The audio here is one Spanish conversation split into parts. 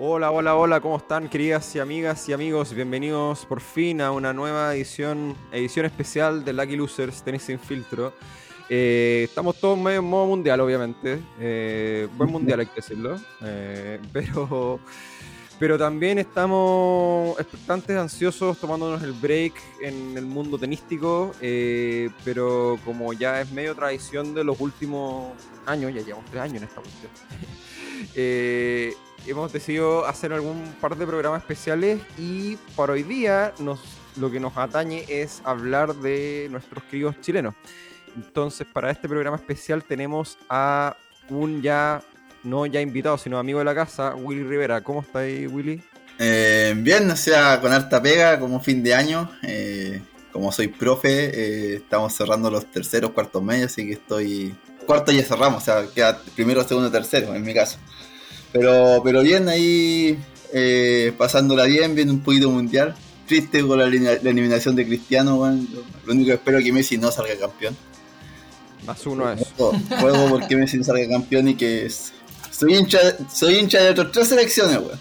Hola, hola, hola, ¿cómo están queridas y amigas y amigos? Bienvenidos por fin a una nueva edición, edición especial de Lucky Losers Tenis Sin Filtro. Eh, estamos todos medio en modo mundial, obviamente. Eh, buen mundial, hay que decirlo. Eh, pero, pero también estamos expectantes, ansiosos, tomándonos el break en el mundo tenístico. pero como ya es medio tradición de los últimos años, ya llevamos tres años en esta cuestión hemos decidido hacer algún par de programas especiales y para hoy día nos, lo que nos atañe es hablar de nuestros queridos chilenos. Entonces, para este programa especial tenemos a un ya, no ya invitado, sino amigo de la casa, Willy Rivera. ¿Cómo está Willy? Eh, bien, o sea, con harta pega, como fin de año. Eh, como soy profe, eh, estamos cerrando los terceros, cuartos medios, así que estoy... Cuarto ya cerramos, o sea, queda primero, segundo, tercero, en mi caso. Pero, pero bien, ahí eh, pasándola bien, viendo un poquito mundial. Triste con la, eliminación de Cristiano, Lo único que espero es que Messi no salga campeón. Más uno es. Juego porque Messi no salga campeón y que soy hincha, soy hincha de otras tres selecciones, weón.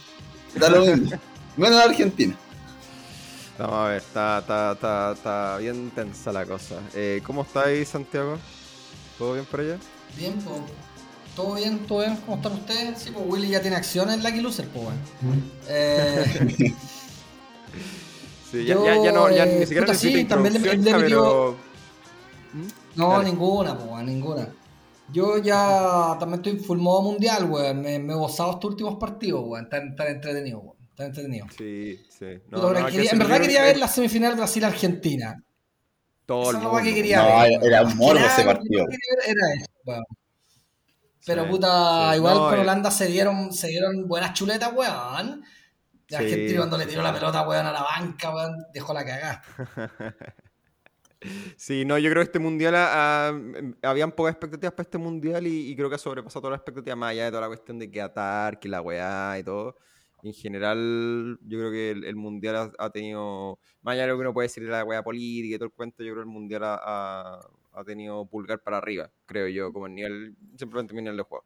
Está lo mismo. Menos Argentina. Vamos a ver, está, está, está, está bien tensa la cosa. Eh, ¿Cómo está ahí, Santiago? ¿Todo bien por allá? Bien, poco. ¿Todo bien? ¿Todo bien? ¿Cómo están ustedes? Sí, pues Willy ya tiene acciones en Lucky Loser, pues bueno. Eh, sí, ya, ya, ya, no, ya ni siquiera puta, sí, también le, le pero... ¿Mm? No, Dale. ninguna, pues ninguna. Yo ya también estoy full modo mundial, weón. Me, me, he gozado estos últimos partidos, weón. Están, están entretenidos, weón. Están entretenidos. Sí, sí. No, no, no, quería, en verdad quería ver la semifinal Brasil-Argentina. Todo Esa el mundo. que quería no, ver. Era un morbo ese partido. Era eso, weón. Pero sí, puta, sí, igual no, con Holanda se dieron, se dieron buenas chuletas, weón. Y Argentina sí, cuando le tiró la pelota, weón, a la banca, weón, dejó la cagada. Sí, no, yo creo que este mundial, uh, habían pocas expectativas para este mundial y, y, creo que ha sobrepasado todas las expectativas, más allá de toda la cuestión de que atar, que la weá y todo. En general, yo creo que el, el mundial ha, ha, tenido, más allá de lo que uno puede decir de la weá política y todo el cuento, yo creo que el mundial ha, ha, ha tenido pulgar para arriba, creo yo, como el nivel, simplemente mi nivel de juego.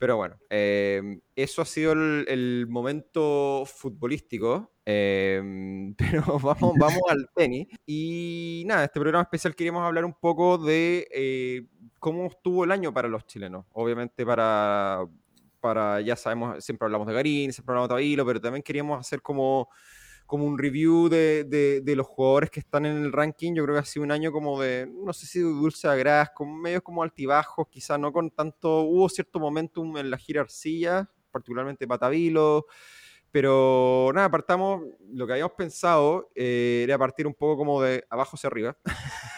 Pero bueno, eh, eso ha sido el, el momento futbolístico. Eh, pero vamos, vamos al tenis. Y nada, este programa especial queríamos hablar un poco de eh, cómo estuvo el año para los chilenos. Obviamente para, para, ya sabemos, siempre hablamos de Garín, siempre hablamos de Tabilo, pero también queríamos hacer como como un review de, de, los jugadores que están en el ranking. Yo creo que ha sido un año como de, no sé si dulce a gras, con medios como altibajos, quizás no con tanto, hubo cierto momentum en la gira arcilla, particularmente Patavilo, pero nada, partamos, lo que habíamos pensado eh, era partir un poco como de abajo hacia arriba.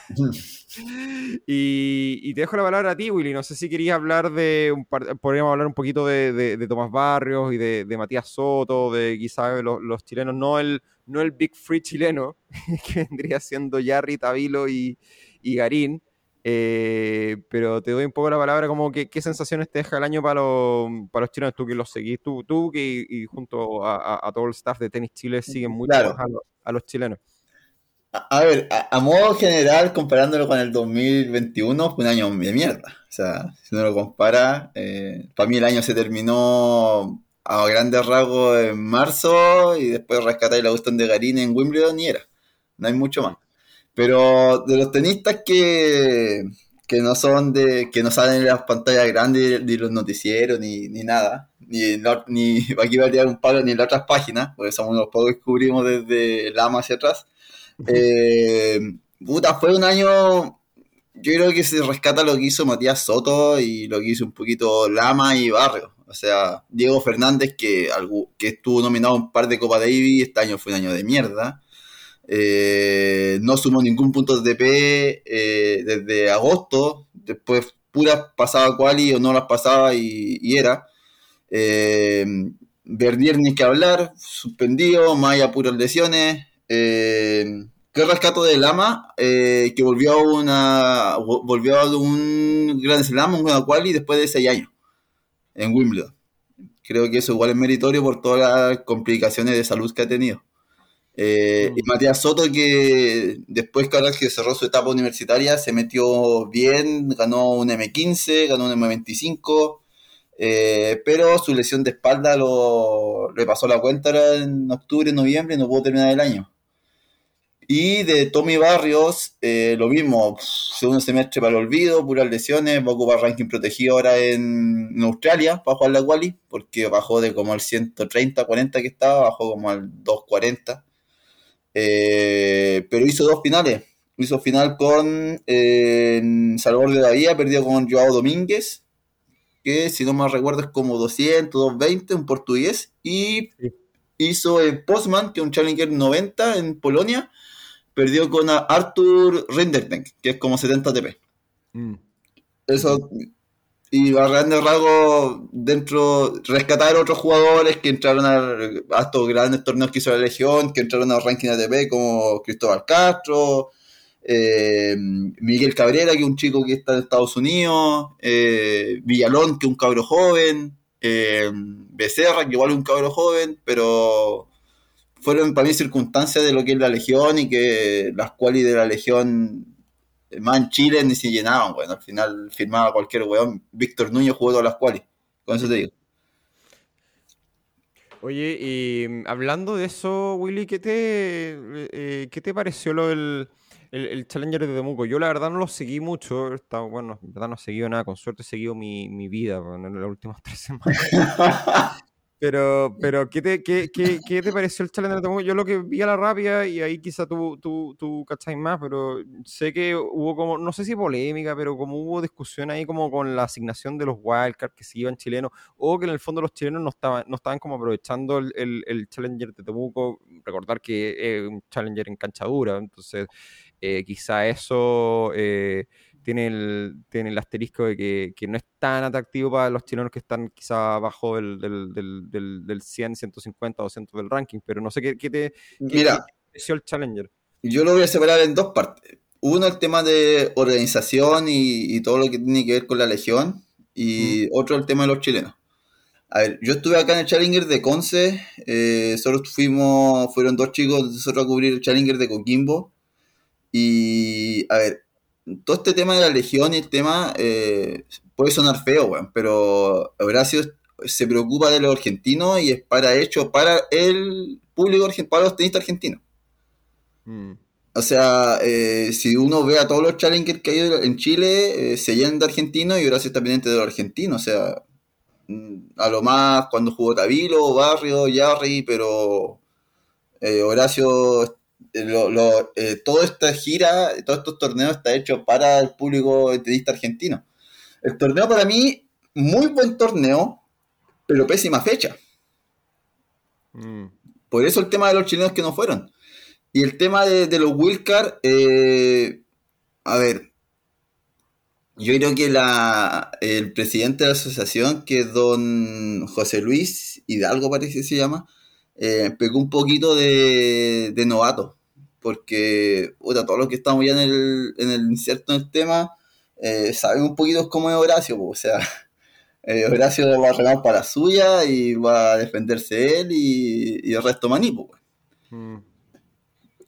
y, y, te dejo la palabra a ti, Willy. No sé si querías hablar de, un par, podríamos hablar un poquito de, de, de Tomás Barrios y de, Matías Soto, de quizás los, los, chilenos, no el, no el Big Free chileno, que vendría siendo Yarri, Tabilo y, y Garín. Eh, pero te doy un poco la palabra como que qué sensaciones te deja el año para, los, para los chilenos, tú que los seguís, tú, tú que y junto a, a, a, todo el staff de Tenis Chile siguen mucho claro. a, los, a, los, chilenos. A, ver, a, modo general, comparándolo con el 2021, fue un año de mierda. O sea, si uno lo compara, eh, para mí el año se terminó a grandes rasgos en marzo y después rescatáis la cuestión de Garín en Wimbledon y era. No hay mucho más. Pero de los tenistas que, que no son de, que no salen en las pantallas grandes ni los noticieros ni, ni nada, ni, ni aquí va a tirar un palo ni en las otras páginas, porque somos los pocos que cubrimos desde el AMA hacia atrás. Eh, puta, fue un año, yo creo que se rescata lo que hizo Matías Soto y lo que hizo un poquito Lama y Barrio. O sea, Diego Fernández, que, que estuvo nominado a un par de Copa Davis, este año fue un año de mierda. Eh, no sumó ningún punto de DP eh, desde agosto, después puras pasaba quali o no las pasaba y, era. Eh, ni que hablar, suspendido, Maya puras lesiones. Eh, ¿Qué rescato de Lama? Eh, que volvió a una volvió a un Grand Slam, una quali después de seis años en Wimbledon. Creo que eso igual es meritorio por todas las complicaciones de salud que ha tenido. Eh, mm. Y Matías Soto, que después que cerró su etapa universitaria, se metió bien, ganó un M15, ganó un M25. Eh, pero su lesión de espalda lo, le pasó la cuenta en octubre, noviembre y no pudo terminar el año. Y de Tommy Barrios, eh, lo mismo, segundo semestre para el olvido, puras lesiones, va a ocupar ranking protegido ahora en, Australia para jugar la quali, porque bajó de como al 130, 40 que estaba, bajó como al 240. Eh, pero hizo dos finales. Hizo final con eh, Salvador de la Vía, perdió con Joao Domínguez, que si no me recuerdo es como 200, 220, un portugués. Y hizo el Postman, que es un Challenger 90 en Polonia, perdió con Arthur Rinderbank, que es como 70 TP. Mm. Eso, y a grandes rasgos, dentro, rescatar otros jugadores que entraron a, estos grandes torneos que hizo la Legión, que entraron a ranking ATP, como Cristóbal Castro, eh, Miguel Cabrera, que es un chico que está en Estados Unidos, eh, Villalón, que es un cabro joven, eh, Becerra, que igual es un cabro joven, pero fueron para mí circunstancias de lo que es la Legión y que las cuales de la Legión más en Chile ni se llenaban, bueno, al final firmaba cualquier weón. Víctor Núñez jugó todas las cuales, con eso te digo. Oye, y mm, hablando de eso, Willy, ¿qué te, eh, ¿qué te pareció lo del el, Challenger de Temuco? Yo la verdad no lo seguí mucho, bueno, la verdad no he seguido nada, con suerte he seguido mi, mi vida en las últimas tres semanas. Pero, pero ¿qué, te, qué, qué, qué te pareció el Challenger de Yo lo que vi a la rabia, y ahí quizá tú, tú, tú cacháis más, pero sé que hubo como, no sé si polémica, pero como hubo discusión ahí como con la asignación de los wildcards que se iban chilenos, o que en el fondo los chilenos no estaban, no estaban como aprovechando el, el, el Challenger de Temuco. Recordar que es un Challenger en cancha dura, entonces eh, quizá eso... Eh, tiene el, tiene el asterisco de que, que, no es tan atractivo para los chilenos que están quizá abajo del, del, del, del 100, 150, 200 del ranking, pero no sé qué, qué te Mira, pareció el Challenger. Yo lo voy a separar en dos partes. Uno, el tema de organización y, y todo lo que tiene que ver con la Legión, y otro, el tema de los chilenos. A ver, yo estuve acá en el Challenger de Conce, eh, solo fuimos, fueron dos chicos nosotros a cubrir el Challenger de Coquimbo, y a ver, todo este tema de la legión y el tema eh, puede sonar feo, weón, pero Horacio se preocupa de los argentinos y es para hecho para el público argentino, para los tenistas argentinos. Mm. O sea, eh, si uno ve a todos los challengers que hay en Chile, eh, se llenan de argentinos y Horacio está pendiente de los argentinos. O sea, mm, a lo más cuando jugó Tavilo, Barrio, Yarri, pero Horacio lo, eh, toda esta gira, todos estos torneos está hecho para el público tenista argentino. El torneo para mí, muy buen torneo, pero pésima fecha. Mm. Por eso el tema de los chilenos que no fueron. Y el tema de, los Wilcar, eh, a ver, yo creo que la, el presidente de la asociación, que es don José Luis Hidalgo, parece que se llama, eh, pegó un poquito de, de novato porque puta, todos los que estamos ya en el, en el incierto en el tema eh, saben un poquito cómo es Horacio, o sea, eh, Horacio va a remar para suya y va a defenderse él y, el resto maní, mm.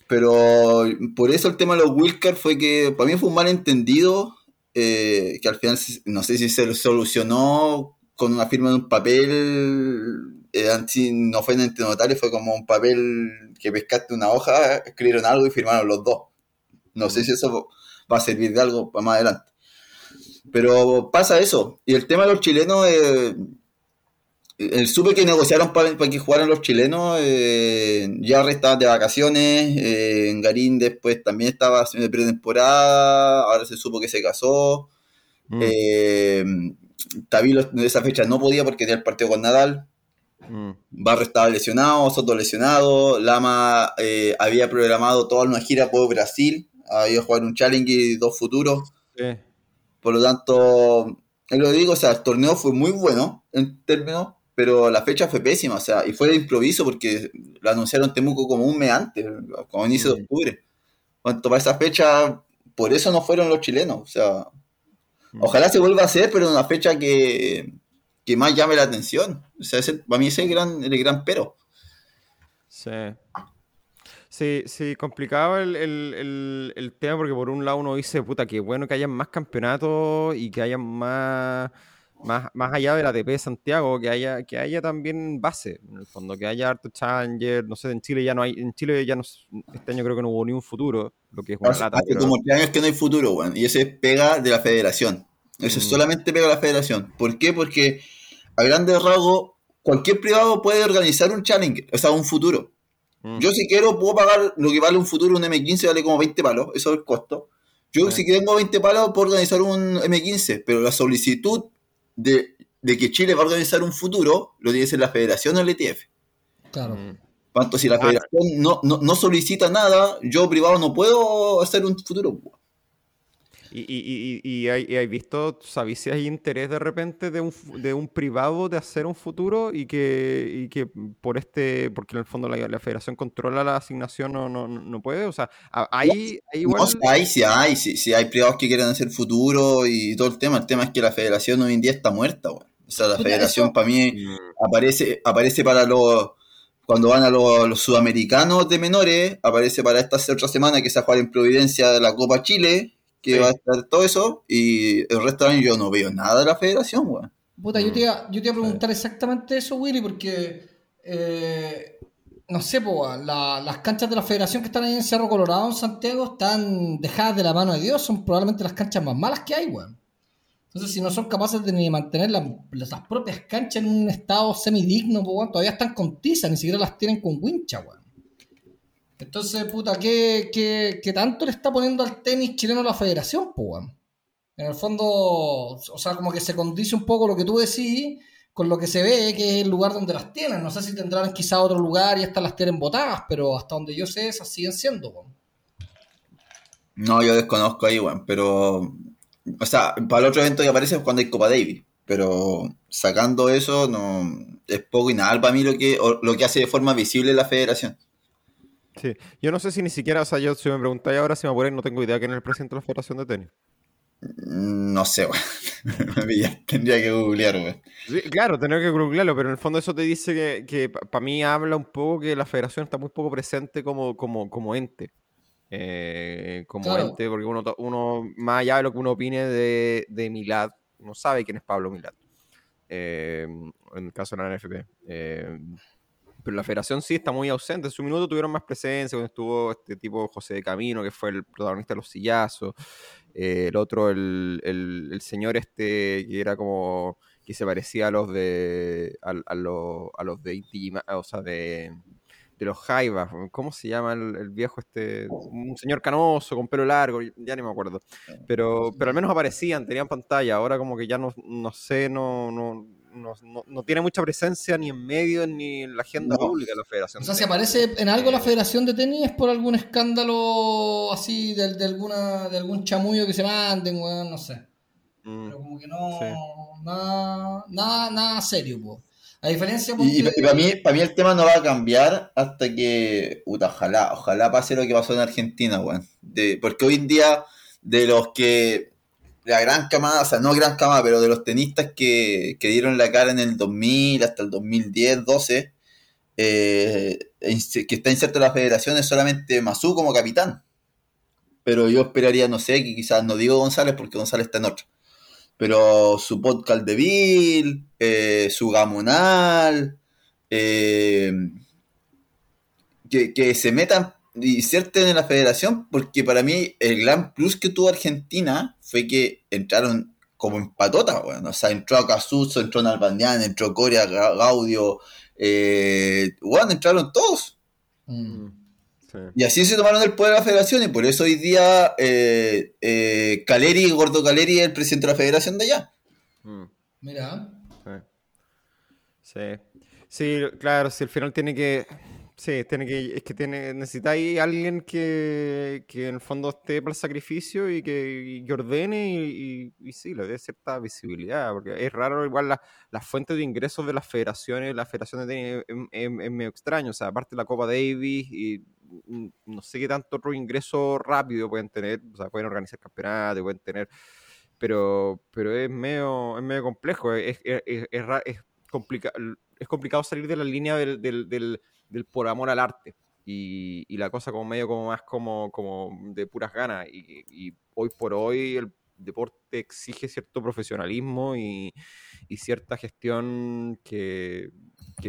Pero por eso el tema de los Wilcar fue que para mí fue un malentendido, eh, que al final no sé si se solucionó con una firma de un papel eh, no fue en ente notario, fue como un papel que pescaste una hoja, escribieron algo y firmaron los dos. No sé si eso va a servir de algo para más adelante. Pero pasa eso. Y el tema de los chilenos, eh, el supe que negociaron para, que jugaran los chilenos, eh, ya estaban de vacaciones, eh, en Garín después también estaba haciendo pretemporada, ahora se supo que se casó. Mm. Eh, Tabilo en esa fecha no podía porque tenía el partido con Nadal. Mm. Barro estaba lesionado, Soto lesionado, Lama eh, había programado toda una gira por Brasil, había jugado un challenge y dos futuros. Por lo tanto, lo digo, o sea, el torneo fue muy bueno en términos, pero la fecha fue pésima, o sea, y fue de improviso porque lo anunciaron Temuco como un mes antes, como inicio de mm. octubre. Cuanto para esa fecha, por eso no fueron los chilenos, o sea, mm. ojalá se vuelva a hacer, pero en una fecha que que más llame la atención. O sea, para mí ese es el gran, el gran pero. Sí. Sí, sí, complicado el, el, el, tema porque por un lado uno dice, puta, que bueno que haya más campeonatos y que haya más, más, más allá de la ATP de Santiago, que haya, que haya también base, en el fondo, que haya harto Challenger, no sé, en Chile ya no hay, en Chile ya no, este año creo que no hubo ni un futuro, lo que es una lata. Hace como tres años que no hay futuro, weón, y ese es pega de la federación. Eso es mm. solamente pega de la federación. ¿Por qué? Porque a grandes rasgos, cualquier privado puede organizar un Challenger, o sea, un futuro. Mm. Yo si quiero puedo pagar lo que vale un futuro, un M15 vale como 20 palos, eso es el costo. Yo si tengo 20 palos puedo organizar un M15, pero la solicitud de, que Chile va a organizar un futuro, lo tiene que hacer la federación o el ETF. Claro. Cuanto si la federación no, no, solicita nada, yo privado no puedo hacer un futuro. ¿Y, y, y, hay, visto, sabéis si hay interés de repente de un, de un privado de hacer un futuro y que, que por este, porque en el fondo la, federación controla la asignación, no, no, no puede? O sea, hay, hay igual... No, hay, sí hay, sí, hay privados que quieren hacer futuro y todo el tema. El tema es que la federación hoy en día está muerta, O sea, la federación para mí aparece, aparece para los cuando van a los, sudamericanos de menores, aparece para esta otra semana que se va a jugar en Providencia de la Copa Chile, que va a estar todo eso, y el resto del año yo no veo nada de la federación, weón. Puta, yo te iba, yo te iba a preguntar exactamente eso, Willy, porque eh, no sé, po, las canchas de la federación que están ahí en Cerro Colorado, en Santiago, están dejadas de la mano de Dios, son probablemente las canchas más malas que hay, weón. Entonces, si no son capaces de ni mantener las propias canchas en un estado semidigno, po, todavía están con tiza, ni siquiera las tienen con wincha, weón. Entonces, puta, ¿qué, qué, tanto le está poniendo al tenis chileno la federación, pues, En el fondo, o sea, como que se condice un poco lo que tú decís con lo que se ve que es el lugar donde las tienen. No sé si tendrán quizá otro lugar y hasta las tienen botadas, pero hasta donde yo sé, esas siguen siendo. No, yo desconozco ahí, weón, pero... O sea, para el otro evento que aparece es cuando hay Copa Davis, pero sacando eso, no es poco y nada para mí lo que, lo que hace de forma visible la federación. Sí, yo no sé si ni siquiera, o sea, yo si me preguntáis ahora si me acuerdo, no tengo idea quién es el presidente de la Federación de Tenis. No sé, güey. tendría que googlear, güey. Sí, claro, tendría que googlearlo, pero en el fondo eso te dice que, que para mí habla un poco que la federación está muy poco presente como, como, como ente. Eh, como ente, porque uno, uno, más allá de lo que uno opine de, de Milad, uno sabe quién es Pablo Milad. Eh, en el caso de la NFP. Eh, pero la federación sí está muy ausente. En su minuto tuvieron más presencia cuando estuvo este tipo José de Camino, que fue el protagonista de Los Sillazos. Eh, el otro, el, el, señor este, que era como que se parecía a los de a, a, los, a los de o sea, de, de los Jaivas. ¿Cómo se llama el, viejo este? Un señor canoso, con pelo largo, ya ni me acuerdo. Pero, pero al menos aparecían, tenían pantalla. Ahora como que ya no, no sé, no, no no, tiene mucha presencia ni en medio ni en la agenda pública de la federación. O sea, si aparece en algo la federación de tenis es por algún escándalo así de, de alguna de algún chamullo que se manden, weón, no sé. Mm, Pero como que no, nada, nada, nada serio, po. A diferencia y, para mí, para mí el tema no va a cambiar hasta que, ojalá, ojalá pase lo que pasó en Argentina, weón. porque hoy en día, de los que la gran camada, o sea, no gran camada, pero de los tenistas que, dieron la cara en el 2000 hasta el 2010, 12, eh, que está inserto en la federación es solamente Mazú como capitán. Pero yo esperaría, no sé, que quizás no digo González porque González está en otro. Pero su podcast de Bill, eh, su Gamonal, eh, que, que se metan inserten en la federación porque para mí el gran plus que tuvo Argentina fue que entraron como en patota, bueno, o sea, entró a Casuso, entró Nalbandián, entró Coria, Gaudio, eh, bueno, entraron todos. Mm. Y así se tomaron el poder de la federación y por eso hoy día eh, eh, Caleri, Gordo Caleri es el presidente de la federación de allá. Mm. Mira. Sí. sí. claro, si al final tiene que Sí, tiene que, es que tiene, necesitáis alguien que, que, en el fondo esté para el sacrificio y que, ordene y, y, sí, le dé cierta visibilidad, porque es raro igual las la fuentes de ingresos de las federaciones, las federaciones de, es, medio extraño, o sea, aparte de la Copa Davis y no sé qué tanto otro ingreso rápido pueden tener, o sea, pueden organizar campeonatos, pueden tener, pero, pero es medio, es medio complejo, es, es, es, es complicado es complicado salir de la línea del, del, del por amor al arte. Y, y, la cosa como medio como más como, como de puras ganas. Y, y, hoy por hoy el deporte exige cierto profesionalismo y, cierta gestión que,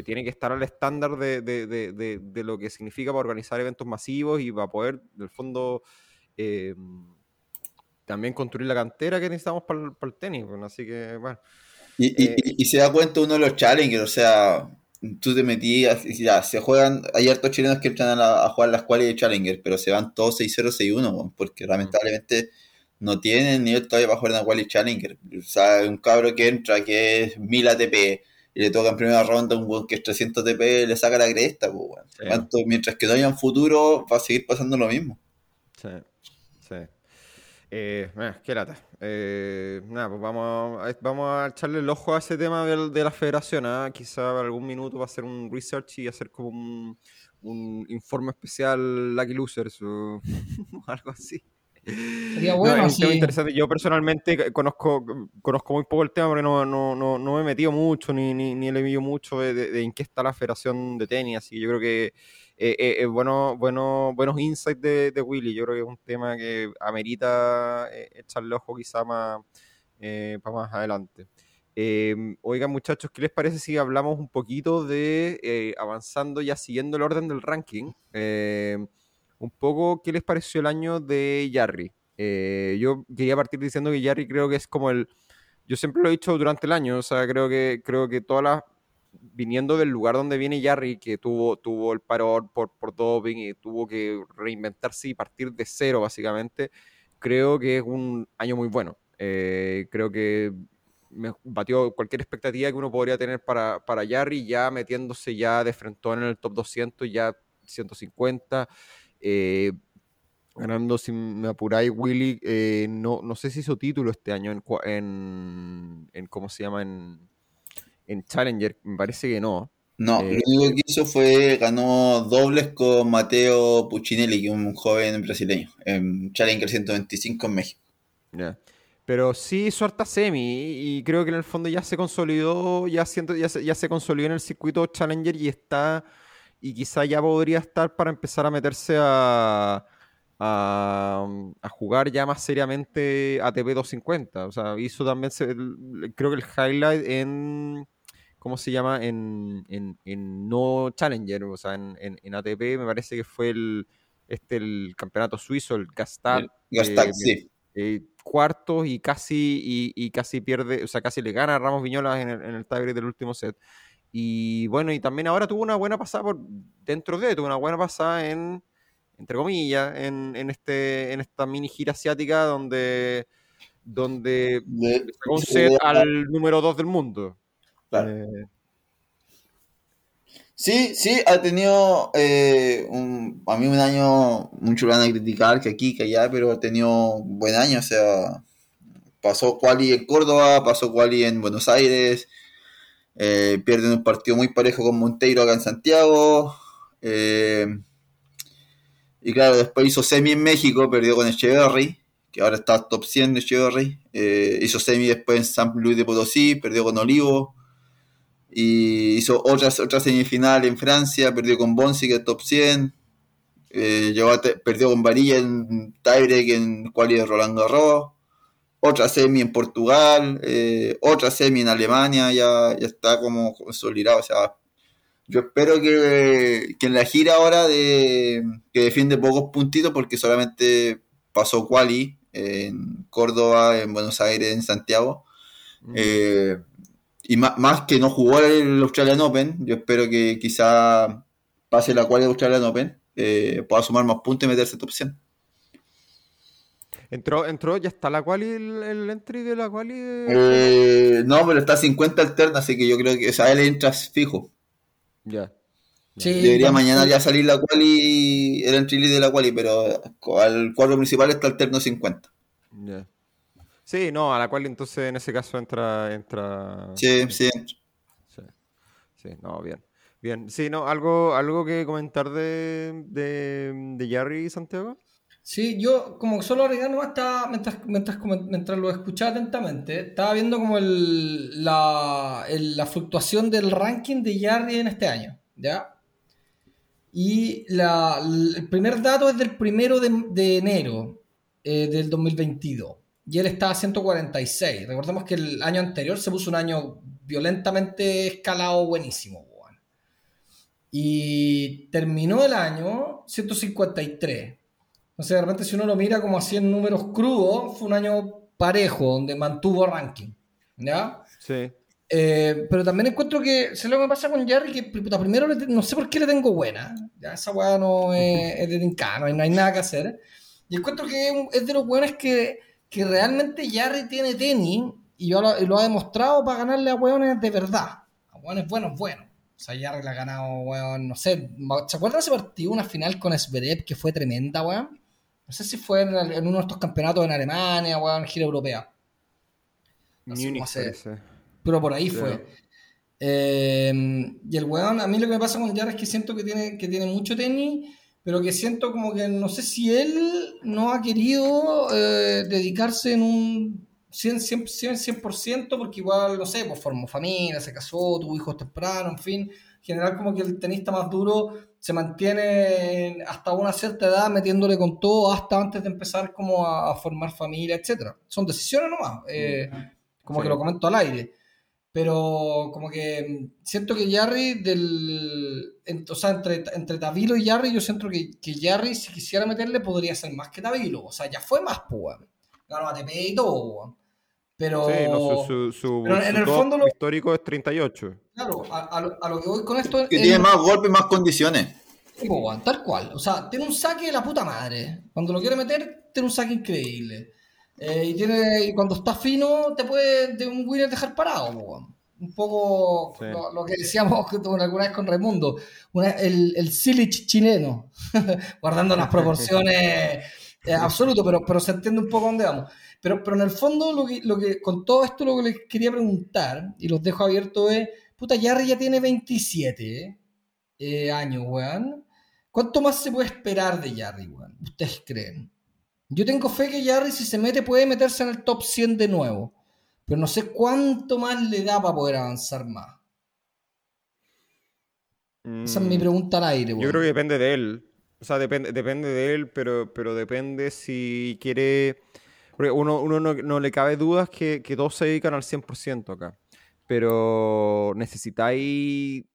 tiene que estar al estándar de, lo que significa para organizar eventos masivos y para poder, en el fondo, eh, también construir la cantera que necesitamos para, el tenis. así que, bueno. Eh, y, se da cuenta uno de los challengers, o sea, tú te metías, ya, se juegan, hay hartos chilenos que entran a, jugar las cuales de Challenger, pero se van todos 6-0, 6-1, porque lamentablemente no tienen nivel todavía para jugar en la quali Challenger. O sea, un cabro que entra que es 1000 ATP y le toca en primera ronda un buen que es 300 ATP, le saca la cresta, pues, Mientras que no haya un futuro, va a seguir pasando lo mismo. Sí, sí. Eh, qué lata. Eh, nada, pues vamos a, vamos a echarle el ojo a ese tema de, la federación. ¿ah? Quizá algún minuto va a hacer un research y hacer como un, informe especial Lucky Losers o algo así. Sería bueno, interesante. Yo personalmente conozco, conozco muy poco el tema porque no, no, no, no me he metido mucho ni, ni, ni he leído mucho de, en qué está la federación de tenis. Así que yo creo que eh, eh, eh, bueno, bueno, buenos insights de, Willy. Yo creo que es un tema que amerita eh, echarle ojo quizá más para más adelante. Em, oigan muchachos, ¿qué les parece si hablamos un poquito de avanzando ya siguiendo el orden del ranking? Em, un poco, ¿qué les pareció el año de Jarry? yo quería partir diciendo que Jarry creo que es como el... Yo siempre lo he dicho durante el año, o sea, creo que, creo que todas las viniendo del lugar donde viene Jarry, que tuvo, tuvo el parón por, por doping y tuvo que reinventarse y partir de cero, básicamente, creo que es un año muy bueno. Eh, creo que me batió cualquier expectativa que uno podría tener para, para Jarry, ya metiéndose ya de frente en el top 200, ya 150. Eh, ganando, si me apuráis, Willy, eh, no, no sé si hizo título este año en, en, en ¿cómo se llama? En, en Challenger, me parece que no. No, eh, lo único que hizo fue ganó dobles con Mateo Puccinelli, que es un joven brasileño, en Challenger 125 en México. Pero sí hizo harta semi y creo que en el fondo ya se consolidó, ya, siento, ya, se, ya se consolidó en el circuito Challenger y está, y quizá ya podría estar para empezar a meterse a, a, jugar ya más seriamente ATP 250. O sea, hizo también, creo que el highlight en ¿cómo se llama? En, no Challenger, o sea, en, ATP me parece que fue el, este, el campeonato suizo, el Gastad. Gastad, sí. Eh, cuartos y casi, y, casi pierde, o sea, casi le gana a Ramos Viñolas en el, en el tiebreak del último set. Y bueno, y también ahora tuvo una buena pasada por dentro de, tuvo una buena pasada en, entre comillas, en, en, este, en esta mini gira asiática donde, donde un set al número 2 del mundo. Eh, sí, sí, ha tenido eh, un, a mí un año, mucho van a criticar que aquí, que allá, pero ha tenido un buen año, o sea, pasó quali en Córdoba, pasó quali en Buenos Aires, eh, pierden un partido muy parejo con Monteiro acá en Santiago, y claro, después hizo semi en México, perdió con Echeverry, que ahora está top 100 de Echeverry, hizo semi después en San Luis de Potosí, perdió con Olivo, y hizo otras, otra semifinal en Francia, perdió con Bonsi, que es top 100. Eh, perdió con Varilla en tiebreak en quali de Roland Garros. Otra semi en Portugal. Eh, otra semi en Alemania. Ya, ya está como consolidado. O sea, yo espero que, que en la gira ahora de, que defiende pocos puntitos porque solamente pasó quali en Córdoba, en Buenos Aires, en Santiago. Mm. Eh, y más, que no jugó el Australian Open, yo espero que quizá pase la cual de Australian Open, eh, pueda sumar más puntos y meterse top 100. ¿Entró, entró, ya está la quali, el, el entry de la quali? Eh, no, pero está 50 alterna, así que yo creo que o sea, él entra fijo. Ya. Debería mañana ya salir la quali, el entry de la quali, pero al cuadro principal está alterno 50. Ya. Sí, no, a la cual entonces en ese caso entra. entra sí, sí. Sí, sí no, bien. Bien, sí, no, ¿algo, algo que comentar de, de, de Jerry Santiago? Sí, yo como solo agregando estaba, mientras, mientras, mientras lo escuchaba atentamente, estaba viendo como el, la, la fluctuación del ranking de Jarry en este año, ¿ya? Y la, el primer dato es del primero de, de enero eh, del 2022. Y él estaba a 146. Recordemos que el año anterior se puso un año violentamente escalado buenísimo. Y terminó el año 153. Entonces, de repente, si uno lo mira como así en números crudos, fue un año parejo, donde mantuvo ranking. ¿Ya? Sí. Eh, pero también encuentro que, sé lo que me pasa con Jerry, que primero no sé por qué le tengo buena. Ya esa weá no es, es de Tincano, no hay nada que hacer. Y encuentro que es de los buenos que, que realmente Jerry tiene tenis y, yo lo, ha demostrado para ganarle a weones de verdad. A weones buenos, buenos. O sea, Jerry le ha ganado, weón, no sé. ¿Se acuerdan ese partido, una final con Zverev que fue tremenda, weón? No sé si fue en, uno de estos campeonatos en Alemania, weón, gira europea. No sé Pero por ahí fue. Em, y el weón, a mí lo que me pasa con Jerry es que siento que tiene, que tiene mucho tenis pero que siento como que no sé si él no ha querido eh, dedicarse en un 100%, 100, porque igual, no sé, pues formó familia, se casó, tuvo hijos temprano, en fin. En general como que el tenista más duro se mantiene hasta una cierta edad metiéndole con todo hasta antes de empezar como a, formar familia, etcétera. Son decisiones nomás, eh, como que lo comento al aire. Pero como que siento que Jarry del. o sea, entre, entre Tavilo y Jarry, yo siento que, que Jarry, si quisiera meterle, podría ser más que Tavilo. O sea, ya fue más, pues. Ganó ATP y todo, Pero. Sí, no, su, su, en el fondo lo, histórico es 38. Claro, a, a, lo que voy con esto. Que tiene más golpes, más condiciones. tal cual. O sea, tiene un saque de la puta madre. Cuando lo quiere meter, tiene un saque increíble. Eh, y, tiene, y cuando está fino, te puede de un winner dejar parado, un poco lo, que decíamos alguna vez con Raimundo, el, el Silich chileno, guardando las proporciones eh, absolutas, pero, pero se entiende un poco dónde vamos. Pero, pero en el fondo, lo que, lo que, con todo esto, lo que les quería preguntar, y los dejo abiertos, es: puta, Jarry ya tiene 27 eh, años, weón. ¿Cuánto más se puede esperar de Jarry, weón? ¿Ustedes creen? Yo tengo fe que Jarry, si se mete, puede meterse en el top 100 de nuevo. Pero no sé cuánto más le da para poder avanzar más. Esa es mi mm, pregunta al aire. Yo creo que depende de él. O sea, depende, depende de él, pero, pero depende si quiere... Porque uno, uno no, le cabe dudas que, que todos se dedican al 100% acá. Pero necesitáis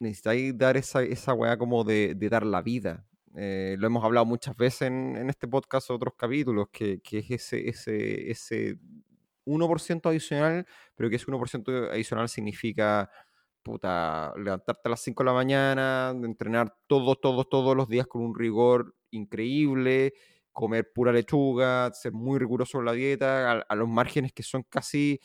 necesitáis dar esa, esa weá como de, de, dar la vida. Eh, lo hemos hablado muchas veces en, este podcast, otros capítulos, que, es ese, ese, ese 1% adicional, pero que ese 1% adicional significa puta, levantarte a las 5 de la mañana, entrenar todos, todos, todos los días con un rigor increíble, comer pura lechuga, ser muy riguroso en la dieta, a, los márgenes que son casi,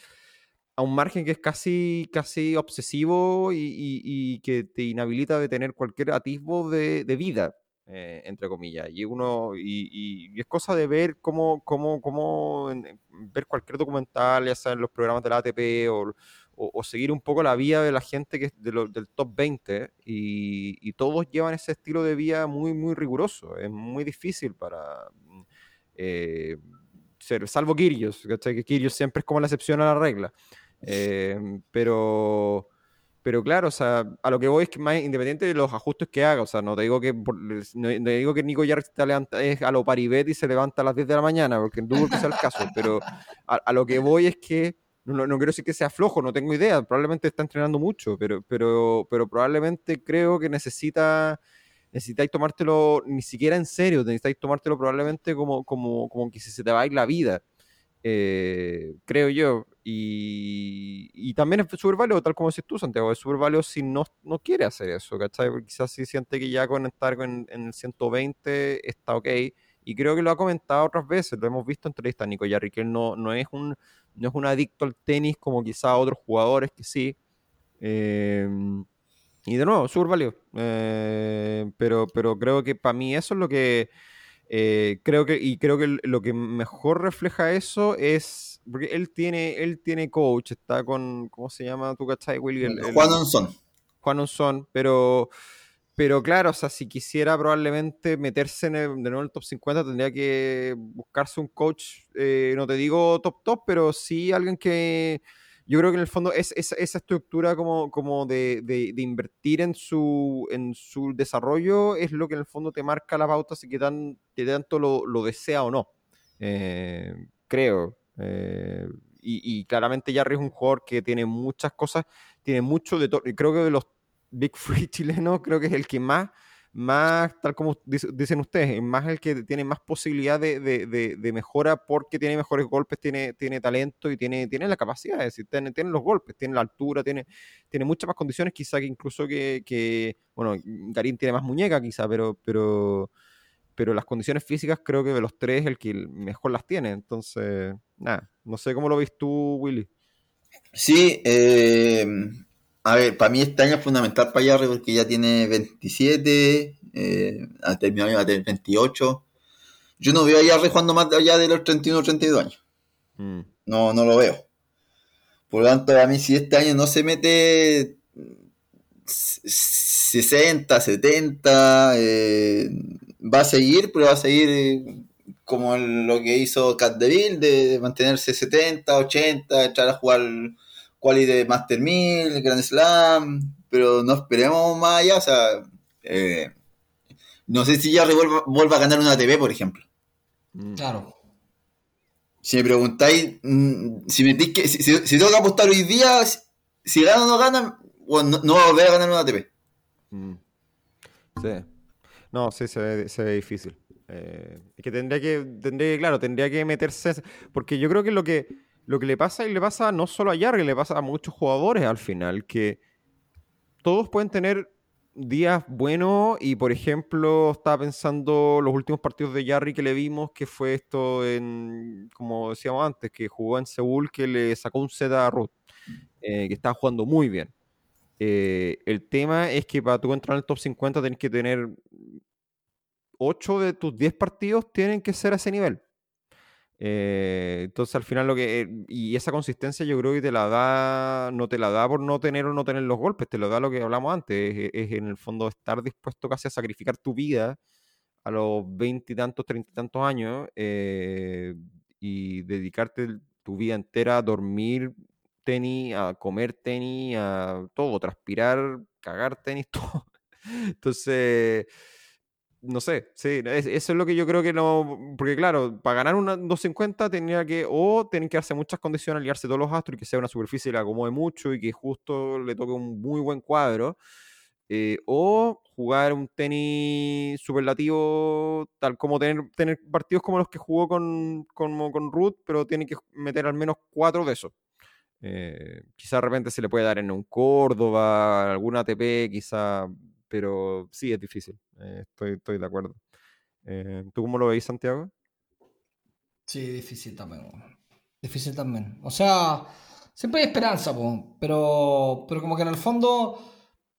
a un margen que es casi, casi obsesivo y, que te inhabilita de tener cualquier atisbo de, de vida. Eh, entre comillas. Y uno, y, es cosa de ver cómo, cómo, cómo ver cualquier documental, ya sea en los programas de la ATP o, o, seguir un poco la vía de la gente que es del top 20 y, todos llevan ese estilo de vida muy, muy riguroso. Es muy difícil para mm, eh, ser, salvo Kirios, que Kirios siempre es como la excepción a la regla. Eh, pero pero claro, o sea, a lo que voy es que más independiente de los ajustes que haga, o sea, no te digo que no, digo que Nico Yarri levanta, es a lo paribet y se levanta a las 10 de la mañana, porque no dudo que sea el caso, pero a, lo que voy es que no, quiero decir que sea flojo, no tengo idea, probablemente está entrenando mucho, pero, pero, pero probablemente creo que necesita necesitáis tomártelo ni siquiera en serio, necesitáis tomártelo probablemente como, como, como que se te va a ir la vida. Eh, creo yo. Y, también es súper válido, tal como decís tú, Santiago, es súper válido si no, no quiere hacer eso, ¿cachai? Porque quizás si siente que ya con estar en, en, el 120 está ok. Y creo que lo ha comentado otras veces, lo hemos visto en entrevistas Nico Yarri, que él no, no, es un, no es un adicto al tenis como quizás otros jugadores que sí. Eh, y de nuevo, súper válido. Eh, pero, pero creo que para mí eso es lo que eh, creo que, y creo que lo que mejor refleja eso es, porque él tiene, él tiene coach, está con, ¿cómo se llama tu cachai, Willy? Juan Onson. Juan Onson, pero, pero claro, o sea, si quisiera probablemente meterse en el, de nuevo en el top 50, tendría que buscarse un coach, eh, no te digo top top, pero sí alguien que yo creo que en el fondo es, esa estructura como, como de, de, invertir en su, en su desarrollo es lo que en el fondo te marca la pauta si que, tan, tanto lo, lo, desea o no. Eh, creo. Eh, y, claramente Jarry es un jugador que tiene muchas cosas, tiene mucho de todo. Creo que de los Big Free chilenos, creo que es el que más más, tal como dicen ustedes, más el que tiene más posibilidad de, de, mejora porque tiene mejores golpes, tiene, tiene talento y tiene, tiene la capacidad, es decir, tiene, tiene los golpes, tiene la altura, tiene, tiene muchas más condiciones, quizá que incluso que, que bueno, Garín tiene más muñeca quizá, pero, pero, pero las condiciones físicas creo que de los tres el que mejor las tiene, entonces, nada, no sé cómo lo ves tú, Willy. Sí, eh, a ver, para mí este año es fundamental para Jarry porque ya tiene 27, eh, al terminar va a tener 28. Yo no veo a Jarry jugando más allá de los 31 o 32 años. Mm. No, no lo veo. Por lo tanto, a mí si este año no se mete 60, 70, eh, va a seguir, pero va a seguir eh, como lo que hizo Cat de, de mantenerse 70, 80, entrar a jugar quali de Master 1000, Grand Slam, pero no esperemos más allá, o sea, eh, no sé si ya vuelva, a ganar una TV, por ejemplo. Mm. Claro. Si me preguntáis, mm, si, me que, si, si, tengo que apostar hoy día, si, gana o no gana, bueno, no, va a volver a ganar una TV. Mm. Sí. No, sí, se ve, se ve difícil. Eh, es que tendría que, tendría claro, tendría que meterse, porque yo creo que lo que lo que le pasa y le pasa no solo a Jarry, le pasa a muchos jugadores al final, que todos pueden tener días buenos y por ejemplo estaba pensando los últimos partidos de Jarry que le vimos que fue esto en como decíamos antes que jugó en Seúl que le sacó un set a Ruth eh, que estaba jugando muy bien. Eh, el tema es que para tú entrar en el top 50 tienes que tener 8 de tus 10 partidos tienen que ser a ese nivel eh, entonces al final lo que... Eh, y esa consistencia yo creo que te la da, no te la da por no tener o no tener los golpes, te lo da lo que hablamos antes, es, en el fondo estar dispuesto casi a sacrificar tu vida a los veintitantos, treinta y tantos años eh, y dedicarte tu vida entera a dormir tenis, a comer tenis, a todo, transpirar, cagar tenis, todo. Entonces no sé, sí, eso es lo que yo creo que no. Porque, claro, para ganar una 250 tenía que. O tienen que darse muchas condiciones, aliarse todos los astros y que sea una superficie que le acomode mucho y que justo le toque un muy buen cuadro. Eh, o jugar un tenis superlativo, tal como tener, tener partidos como los que jugó con, con, con Ruth, pero tiene que meter al menos cuatro de esos. Eh, quizá de repente se le puede dar en un Córdoba, alguna ATP, quizá pero sí es difícil, eh, estoy, estoy de acuerdo. Eh, ¿Tú cómo lo veis, Santiago? Sí, difícil también. Difícil también. O sea, siempre hay esperanza, pero, pero como que en el fondo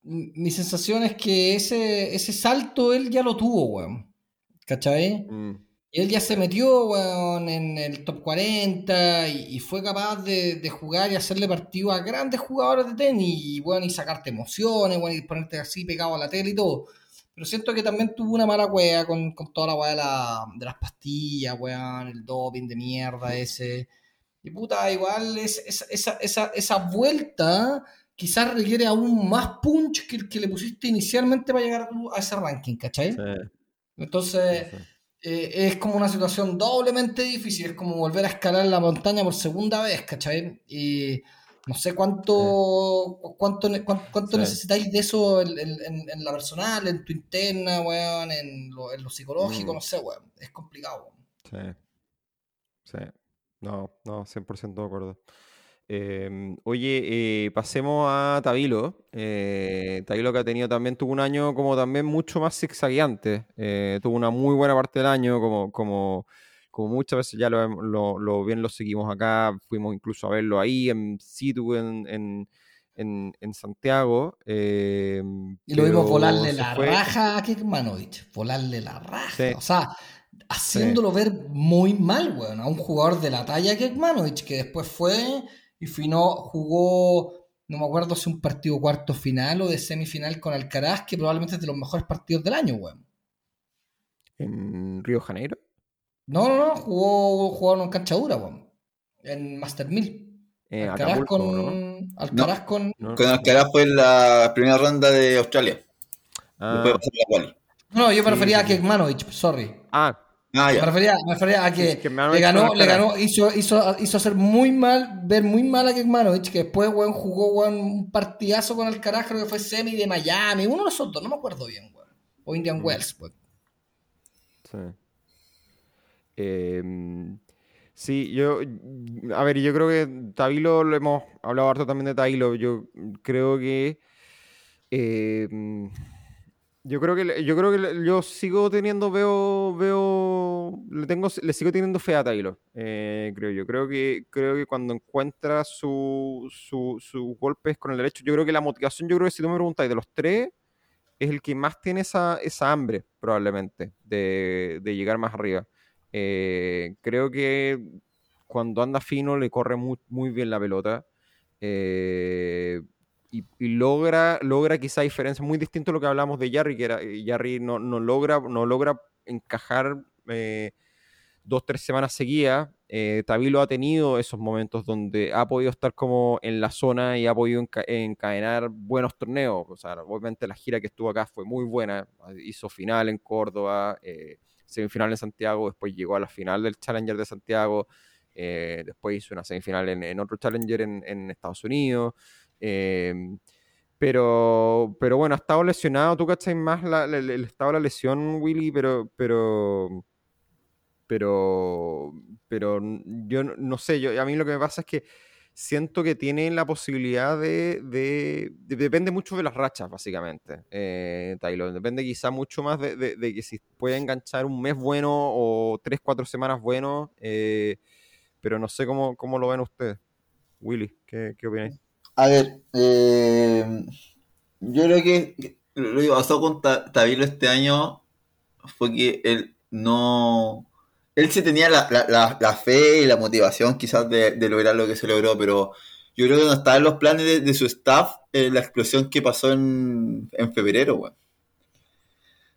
mi sensación es que ese, ese salto él ya lo tuvo, weón. ¿Cachai? Mm él ya se metió en el top 40 y, fue capaz de, jugar y hacerle partido a grandes jugadores de tenis y, bueno, y sacarte emociones y ponerte así pegado a la tele y todo. Pero siento que también tuvo una mala wea con, toda la wea de, las pastillas, weón, el doping de mierda ese. Y puta, igual es, esa, esa, esa, vuelta quizás requiere aún más punch que el que le pusiste inicialmente para llegar a, ese ranking, ¿cachai? Entonces... Eh, es como una situación doblemente difícil, es como volver a escalar la montaña por segunda vez, ¿cachai? Y no sé cuánto cuánto, cuánto, necesitáis de eso en, la personal, en tu interna, weón, en lo, en lo psicológico, mm. no sé, weón. Es complicado. Sí. Sí. No, no, 100% de acuerdo. Em, oye, eh, pasemos a Tabilo. Eh, Tabilo que ha tenido también, tuvo un año como también mucho más zigzagueante. Eh, tuvo una muy buena parte del año, como, como, como muchas veces ya lo, lo, bien lo seguimos acá. Fuimos incluso a verlo ahí en situ en, en, en, Santiago. Em, y lo vimos volarle la raja a Kekmanovic. Volarle la raja. O sea, haciéndolo ver muy mal, bueno, a un jugador de la talla Kekmanovic, que después fue y Fino jugó, no me acuerdo si un partido cuarto final o de semifinal con Alcaraz, que probablemente es de los mejores partidos del año, weón. ¿En Río Janeiro? No, no, no, jugó, jugó en cancha dura, weón. En Master 1000. Eh, Alcaraz con. Alcaraz con. Con Alcaraz fue en la primera ronda de Australia. Ah. Después pasar la quali. No, yo prefería a Kekmanovic, sorry. Ah, Ah, me, refería, a que, le ganó, le ganó, hizo, hizo, hizo hacer muy mal, ver muy mal a Kekmanovic, que después weón, jugó weón, un partidazo con el carajo que fue semi de Miami, uno de los otros, no me acuerdo bien, weón. O Indian mm. Wells, weón. Sí. Eh, Sí, yo, a ver, yo creo que Tabilo, lo hemos hablado harto también de Tabilo, yo creo que, eh, yo creo que, yo creo que yo sigo teniendo, veo, veo, le tengo, le sigo teniendo fe a Tabilo, eh, creo yo, creo que, creo que cuando encuentra sus su, golpes con el derecho, yo creo que la motivación, yo creo que si tú me preguntáis de los tres, es el que más tiene esa, esa hambre, probablemente, de, de llegar más arriba. Eh, creo que cuando anda fino le corre muy, muy bien la pelota. Eh, y, logra, logra quizá diferencia muy distinto a lo que hablamos de Jarry, que era eh, Jarry no, no logra, no logra encajar dos, tres semanas seguidas. Tabilo ha tenido esos momentos donde ha podido estar como en la zona y ha podido encadenar buenos torneos. O sea, obviamente la gira que estuvo acá fue muy buena. Hizo final en Córdoba semifinal en Santiago, después llegó a la final del Challenger de Santiago, eh, después hizo una semifinal en, otro Challenger en, Estados Unidos. Em, pero, pero bueno, ha estado lesionado. Tú cachai más el, estado de la lesión, Willy, pero, pero, pero, pero yo no sé. Yo, a mí lo que me pasa es que siento que tiene la posibilidad de, Depende mucho de las rachas, básicamente, eh, Taylor. Depende quizá mucho más de, que si puede enganchar un mes bueno o tres, cuatro semanas bueno. Eh, pero no sé cómo, cómo, lo ven ustedes. Willy, ¿qué, qué opináis? A ver, eh, yo creo que lo que pasó con Tabilo este año fue que él no él sí tenía la, fe y la motivación quizás de, lograr lo que se logró, pero yo creo que no estaba en los planes de, su staff eh, la explosión que pasó en, febrero, güey.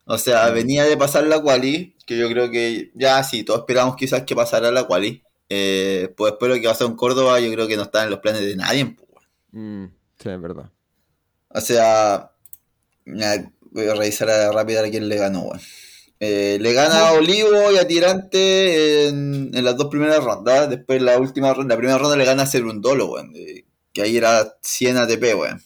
O sea, venía de pasar la quali, que yo creo que ya sí, todos esperamos quizás que pasara la quali. Eh, pues después lo que pasó en Córdoba, yo creo que no estaba en los planes de nadie, pues, mm, sí, es verdad. O sea, voy a revisar rápido a quién le ganó, güey. Eh, le gana a Olivo y a Tirante en, las dos primeras rondas. Después la última ronda, la primera ronda le gana a Cerundolo, weón. Que ahí era 100 ATP, weón.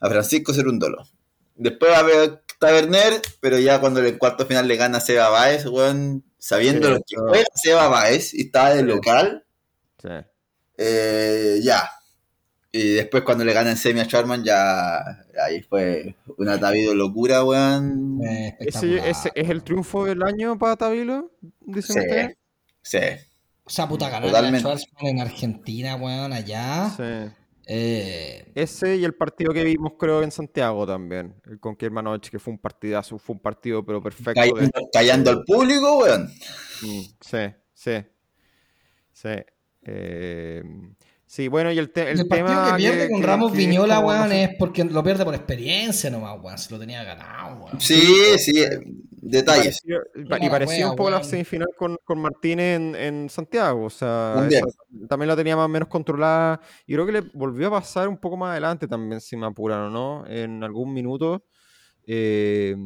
A Francisco Cerundolo. Después va a ver Taberner, pero ya cuando en el cuarto final le gana a Seba Baez, weón. Sabiendo lo que fue Seba Baez y estaba de local. Sí. Eh, ya, y después cuando le ganan semi a Charman, ya ahí fue una Tabilo locura, weón. ¿Ese, ¿Ese, es el triunfo del año para Tabilo? sí, Sí. O sea, puta, ganar Schwarzman en Argentina, weón, allá. Sí. Eh... Ese y el partido que vimos, creo, en Santiago también. Con Kermanovich, que fue un partidazo, fue un partido, pero perfecto. Callando, al público, weón. Mm, sí, sí. Sí. Eh... Sí, bueno, y el, el, el tema. que pierde con Ramos Viñola, weón, es porque lo pierde por experiencia nomás, weón. Se lo tenía ganado, weón. Sí, sí, detalles. Y parecía, un poco la semifinal con, con Martínez en, en, Santiago, o sea, también la tenía más o menos controlada. Y creo que le volvió a pasar un poco más adelante también, si me apuraron, ¿no? En algún minuto. Eh,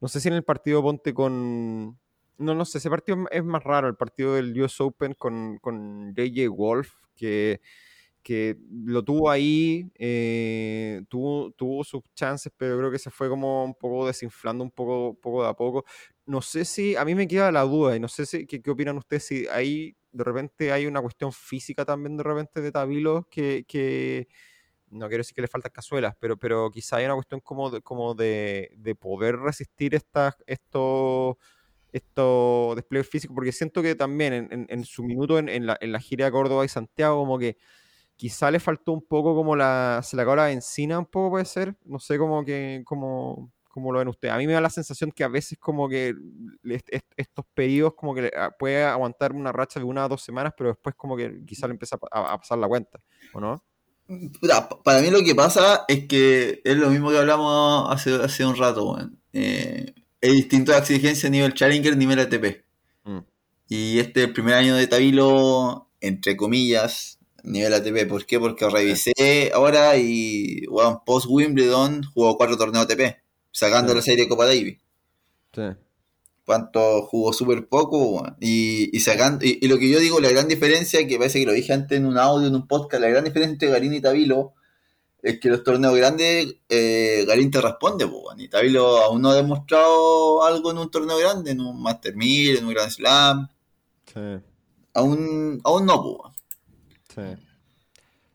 no sé si en el partido Ponte con. No, no sé, ese partido es más raro, el partido del US Open con, con JJ Wolf, que, que lo tuvo ahí, eh, tuvo, tuvo sus chances, pero creo que se fue como un poco desinflando un poco, poco de a poco. No sé si, a mí me queda la duda, y no sé si, qué, qué opinan ustedes, si ahí de repente hay una cuestión física también de repente de Tabilo que, que no quiero decir que le faltan cazuelas, pero, pero quizá hay una cuestión como de, como de, de poder resistir estas, estos esto despliegue físico, porque siento que también en, su minuto en, la, gira de Córdoba y Santiago, como que quizá le faltó un poco como la, se la acabó la benzina un poco puede ser, no sé cómo que, cómo, cómo lo ven ustedes. A mí me da la sensación que a veces como que estos pedidos como que puede aguantar una racha de una o dos semanas, pero después como que quizá le empieza a, pasar la cuenta, ¿o no? Para mí lo que pasa es que es lo mismo que hablamos hace, hace un rato, eh, es distinto a exigencia a nivel Challenger, nivel ATP. Mm. Y este es el primer año de Tabilo, entre comillas, nivel ATP. ¿Por qué? Porque revisé ahora y, bueno, post Wimbledon jugó cuatro torneos ATP, sacando la serie de Copa Davis. Sí. cuanto jugó súper poco, y, y sacando, y, lo que yo digo, la gran diferencia, que parece que lo dije antes en un audio, en un podcast, la gran diferencia entre Garín y Tabilo es que los torneos grandes, eh, Garín te responde, pues, y Tabilo aún no ha demostrado algo en un torneo grande, en un Master 1000, en un Grand Slam. Sí. Aún, aún no, pues. Sí.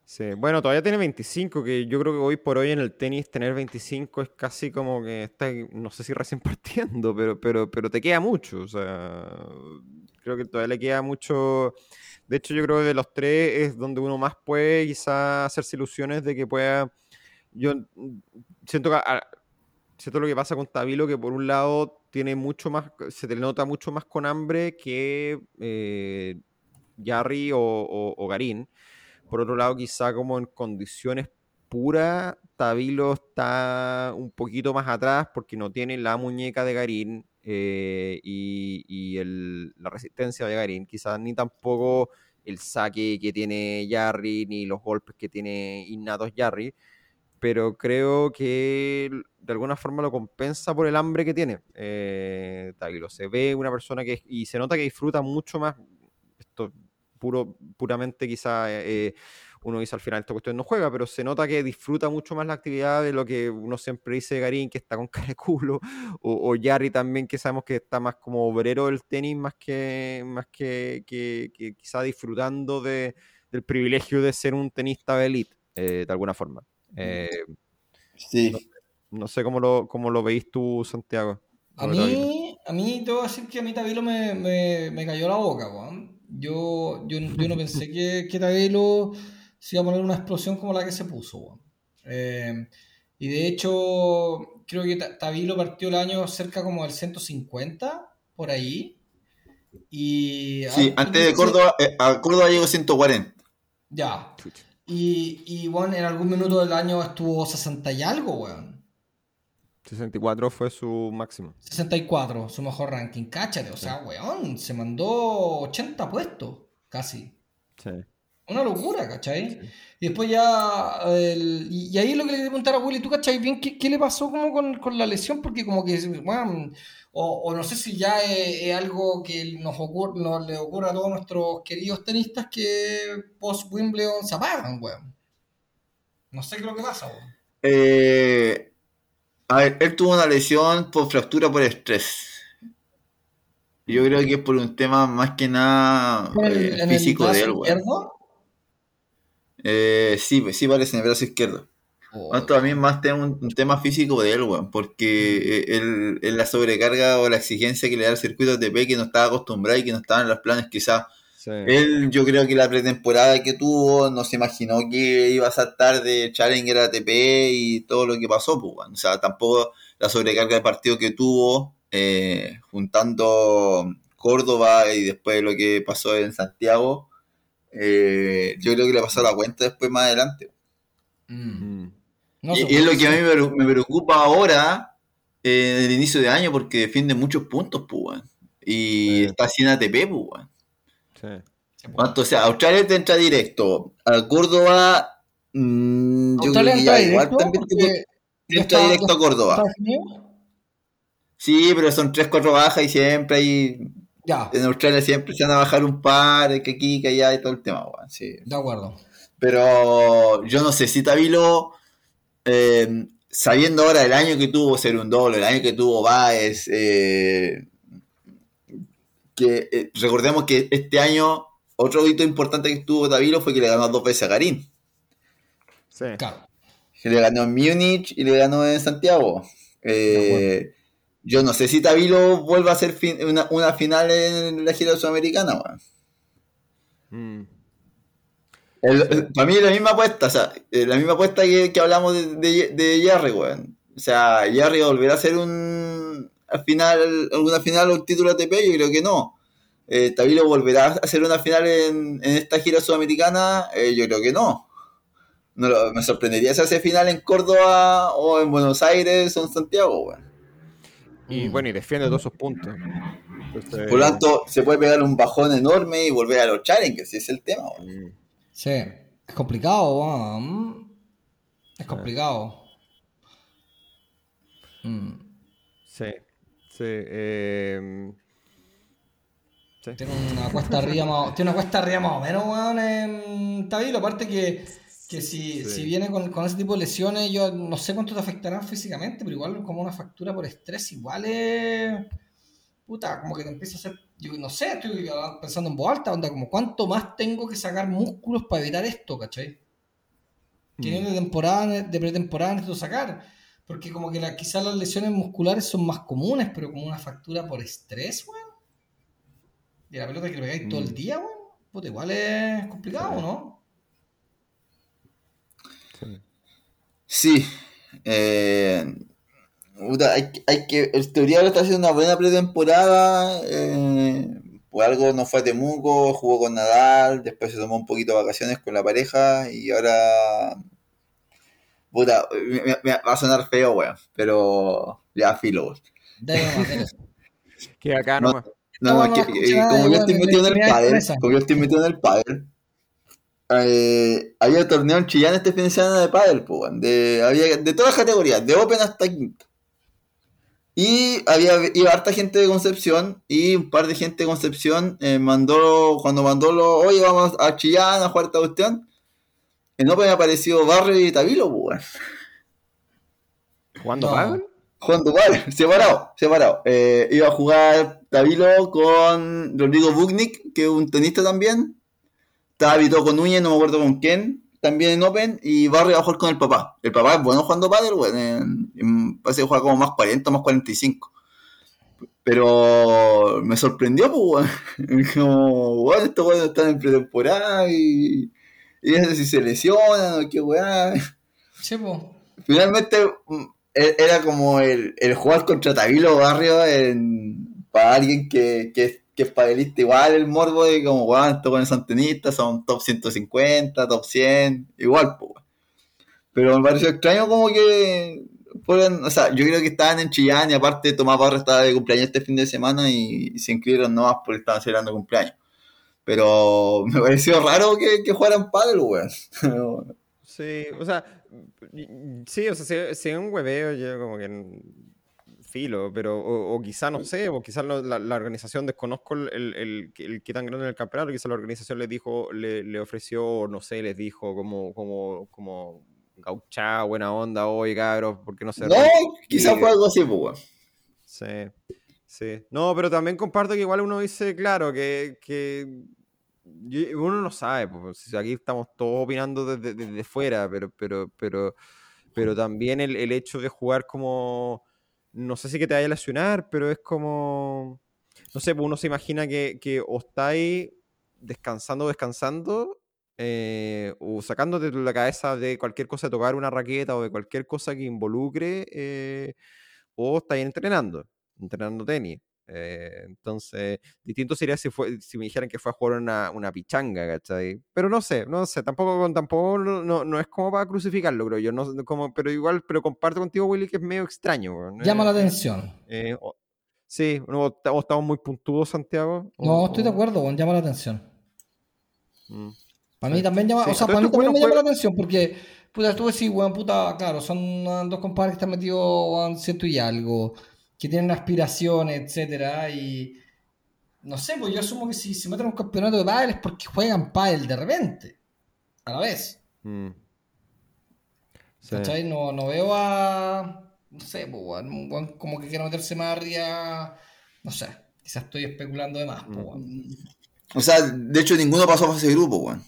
Sí, bueno, todavía tiene 25, que yo creo que hoy por hoy en el tenis tener 25 es casi como que está, no sé si recién partiendo, pero, pero, pero te queda mucho. O sea, creo que todavía le queda mucho. De hecho, yo creo que de los tres es donde uno más puede quizá hacerse ilusiones de que pueda. Yo siento que siento lo que pasa con Tabilo, que por un lado tiene mucho más, se te nota mucho más con hambre que eh, Jarry o Garín. Por otro lado, quizá como en condiciones puras, Tabilo está un poquito más atrás porque no tiene la muñeca de Garín eh, y, la resistencia de Garín, quizás ni tampoco el saque que tiene Jarry, ni los golpes que tiene innatos Jarry, pero creo que de alguna forma lo compensa por el hambre que tiene eh. Se ve una persona que, y se nota que disfruta mucho más, esto puro, puramente quizá eh, uno dice al final esta cuestión no juega, pero se nota que disfruta mucho más la actividad de lo que uno siempre dice de Garín, que está con cara de culo, o, o Yari también, que sabemos que está más como obrero del tenis, más que, más que, que, quizá disfrutando de, del privilegio de ser un tenista de elite, eh, de alguna forma. Eh, sí. No, sé cómo lo, cómo lo veis tú, Santiago. A mí, a mí, te voy a decir que a mí Tabilo me, me, me cayó la boca, Juan. Yo, yo, yo no pensé que, que Tabelo se iba a poner una explosión como la que se puso. Eh, y de hecho, creo que Tabilo partió el año cerca como del 150, por ahí. Y sí, antes de Córdoba, eh, a Córdoba llegó 140. Ya. Y, y bueno, en algún minuto del año estuvo 60 y algo, weón. 64 fue su máximo. 64, su mejor ranking. Cáchate, o sea, weón, se mandó 80 puestos, casi. Sí. Una locura, ¿cachai? Y después ya. y, ahí lo que le quería preguntar a Willy, ¿tú cachai bien qué, le pasó como con, la lesión? Porque como que, bueno, o, no sé si ya es, algo que nos, ocurre, nos le ocurre a todos nuestros queridos tenistas que post Wimbledon se apagan, weón. No sé qué es lo que pasa, weón. Eh a ver, él tuvo una lesión por fractura por estrés. Yo creo que es por un tema más que nada eh, físico de él, izquierdo? Eh, sí, sí parece en el brazo izquierdo. Oh. también más tema, un, tema físico de él, weón, porque él, eh, la sobrecarga o la exigencia que le da el circuito ATP que no estaba acostumbrado y que no estaba en los planes quizás él, yo creo que la pretemporada que tuvo, no se imaginó que iba a saltar de Challenger a ATP y todo lo que pasó, pues, o sea, tampoco la sobrecarga de partido que tuvo, eh, juntando Córdoba y después lo que pasó en Santiago, eh, yo creo que le pasó la cuenta después más adelante. Mm. Mm. y, es lo que a mí me, preocupa ahora, eh, en el inicio de año, porque defiende muchos puntos, pues, y está sin ATP, pues, o sea, Australia te entra directo. A Córdoba, mmm, yo creo que ya igual también te, entra directo a Córdoba. Sí, pero son 3-4 bajas y siempre hay. Ya. En Australia siempre se van a bajar un par, que aquí, que allá y todo el tema, sí. De acuerdo. Pero yo no sé si Tabilo, eh, sabiendo ahora el año que tuvo ser un doble, el año que tuvo Baez, eh, que eh, recordemos que este año otro hito importante que tuvo Tabilo fue que le ganó dos veces a Garín. Sí. Claro. le ganó en Múnich y le ganó en Santiago. Eh, yo no sé si Tabilo vuelva a hacer una, final en la gira sudamericana, mm. Para mí es la misma apuesta, o sea, la misma apuesta que, hablamos de, de, Jerry, weón. O sea, Jerry volverá a hacer un al final, alguna final o un título ATP, yo creo que no eh, Tabilo volverá a hacer una final en, esta gira sudamericana, eh, yo creo que no. me sorprendería si hace final en Córdoba o en Buenos Aires o en Santiago, Y bueno, y defiende todos esos puntos. Por lo tanto, se puede pegar un bajón enorme y volver a los challengers, si es el tema. Sí, es complicado, es complicado. Sí. Sí, eh... Tiene una cuesta arriba más, tiene una cuesta arriba más o menos, weón, en Tabilo. Aparte que, que si, si viene con, con, ese tipo de lesiones, yo no sé cuánto te afectarán físicamente, pero igual como una factura por estrés, igual es... Puta, como que te empieza a hacer... Yo no sé, estoy pensando en voz alta, onda, como cuánto más tengo que sacar músculos para evitar esto, ¿cachai? Que mm. de temporada, de pretemporada necesito sacar. Porque como que la, quizás las lesiones musculares son más comunes, pero como una factura por estrés, weón y la pelota que le pegáis todo el mm. día, weón, puta, igual es complicado, ¿no? Sí. Eh, hay, hay, que. El teoría ahora está haciendo una buena pretemporada. Eh, por algo no fue a Temuco, jugó con Nadal, después se tomó un poquito de vacaciones con la pareja y ahora. Puta, me, va a sonar feo, weón, pero ya filo. que acá no, no, es que, eh, como yo estoy metido en el pádel, como yo estoy metido en el pádel, eh, había torneo en Chillán este fin de semana de pádel, de, había de todas las categorías, de Open hasta quinto. Y había iba harta gente de Concepción y un par de gente de Concepción eh, mandó, cuando mandó lo, oye, vamos a Chillán a jugar esta cuestión, en Open apareció Barrio y Tabilo, pues. ¿Jugando pádel? Jugando pádel, separado, separado. Eh, iba a jugar Tabilo con Rodrigo Bugnik, que es un tenista también. Estaba con Núñez, no me acuerdo con quién, también en Open. Y Barrio va a jugar con el papá. El papá es bueno jugando pádel, bueno, parece que juega como más 40, más 45. Pero me sorprendió, pues, Como, bueno, estos weones están en pretemporada y. Y sé si se lesionan o qué weá. Sí, pues. Finalmente mm, e-, era como el, el jugar contra Tabilo Barrio en, para alguien que, que, que, es padelista igual el morbo de como, weón, estos con son tenistas, son top 150, top 100, igual. Pero me pareció extraño como que o sea, yo creo que estaban en Chillán y aparte Tomás Barra estaba de cumpleaños este fin de semana y, se inscribieron nomás porque estaban celebrando cumpleaños. Pero me pareció raro que, jugaran pádel, weón. sí, o sea, sí, o sea, si, es un hueveo, yo como que filo, pero o, quizá no sé, o quizá la, la, organización desconozco el, el, el, qué tan grande es el campeonato, quizá la organización le dijo, le, le ofreció, no sé, les dijo como, como, como gauchá, buena onda, hoy cabros, porque no sé. No, quizá fue algo así, pues. Sí, sí. No, pero también comparto que igual uno dice, claro, que, que uno no sabe, pues, aquí estamos todos opinando desde, desde fuera, pero, pero, pero, pero también el, el hecho de jugar como no sé si que te vaya a lesionar, pero es como, no sé, pues uno se imagina que, que o estáis descansando, descansando, eh, o sacándote la cabeza de cualquier cosa de tocar una raqueta o de cualquier cosa que involucre, eh, o estáis entrenando, entrenando tenis. Eh, entonces, distinto sería si, fue, si me dijeran que fue a jugar una, una pichanga, ¿cachai? Pero no sé, no sé, tampoco, tampoco no, no es como para crucificarlo, creo yo, no, como, pero igual, pero comparto contigo, Willy, que es medio extraño. Llama la atención. Eh, sí, no, estamos muy puntudos, Santiago. no, estoy de acuerdo, llama la atención. Mm, para mí también llama, o sea, para mí también me llama la atención, porque, puta, tú decís, weón, puta, claro, son dos compadres que están metidos, en ciento y algo que tienen aspiraciones, etcétera, y no sé, pues yo asumo que si se meten a un campeonato de pádel es porque juegan pádel de repente, a la vez. Mm. ¿Cachai? No, no veo a, no sé, pues, como que quiere meterse más arriba, no sé, quizás estoy especulando de más, pues, mm. O sea, de hecho ninguno pasó a fase de grupo, weón.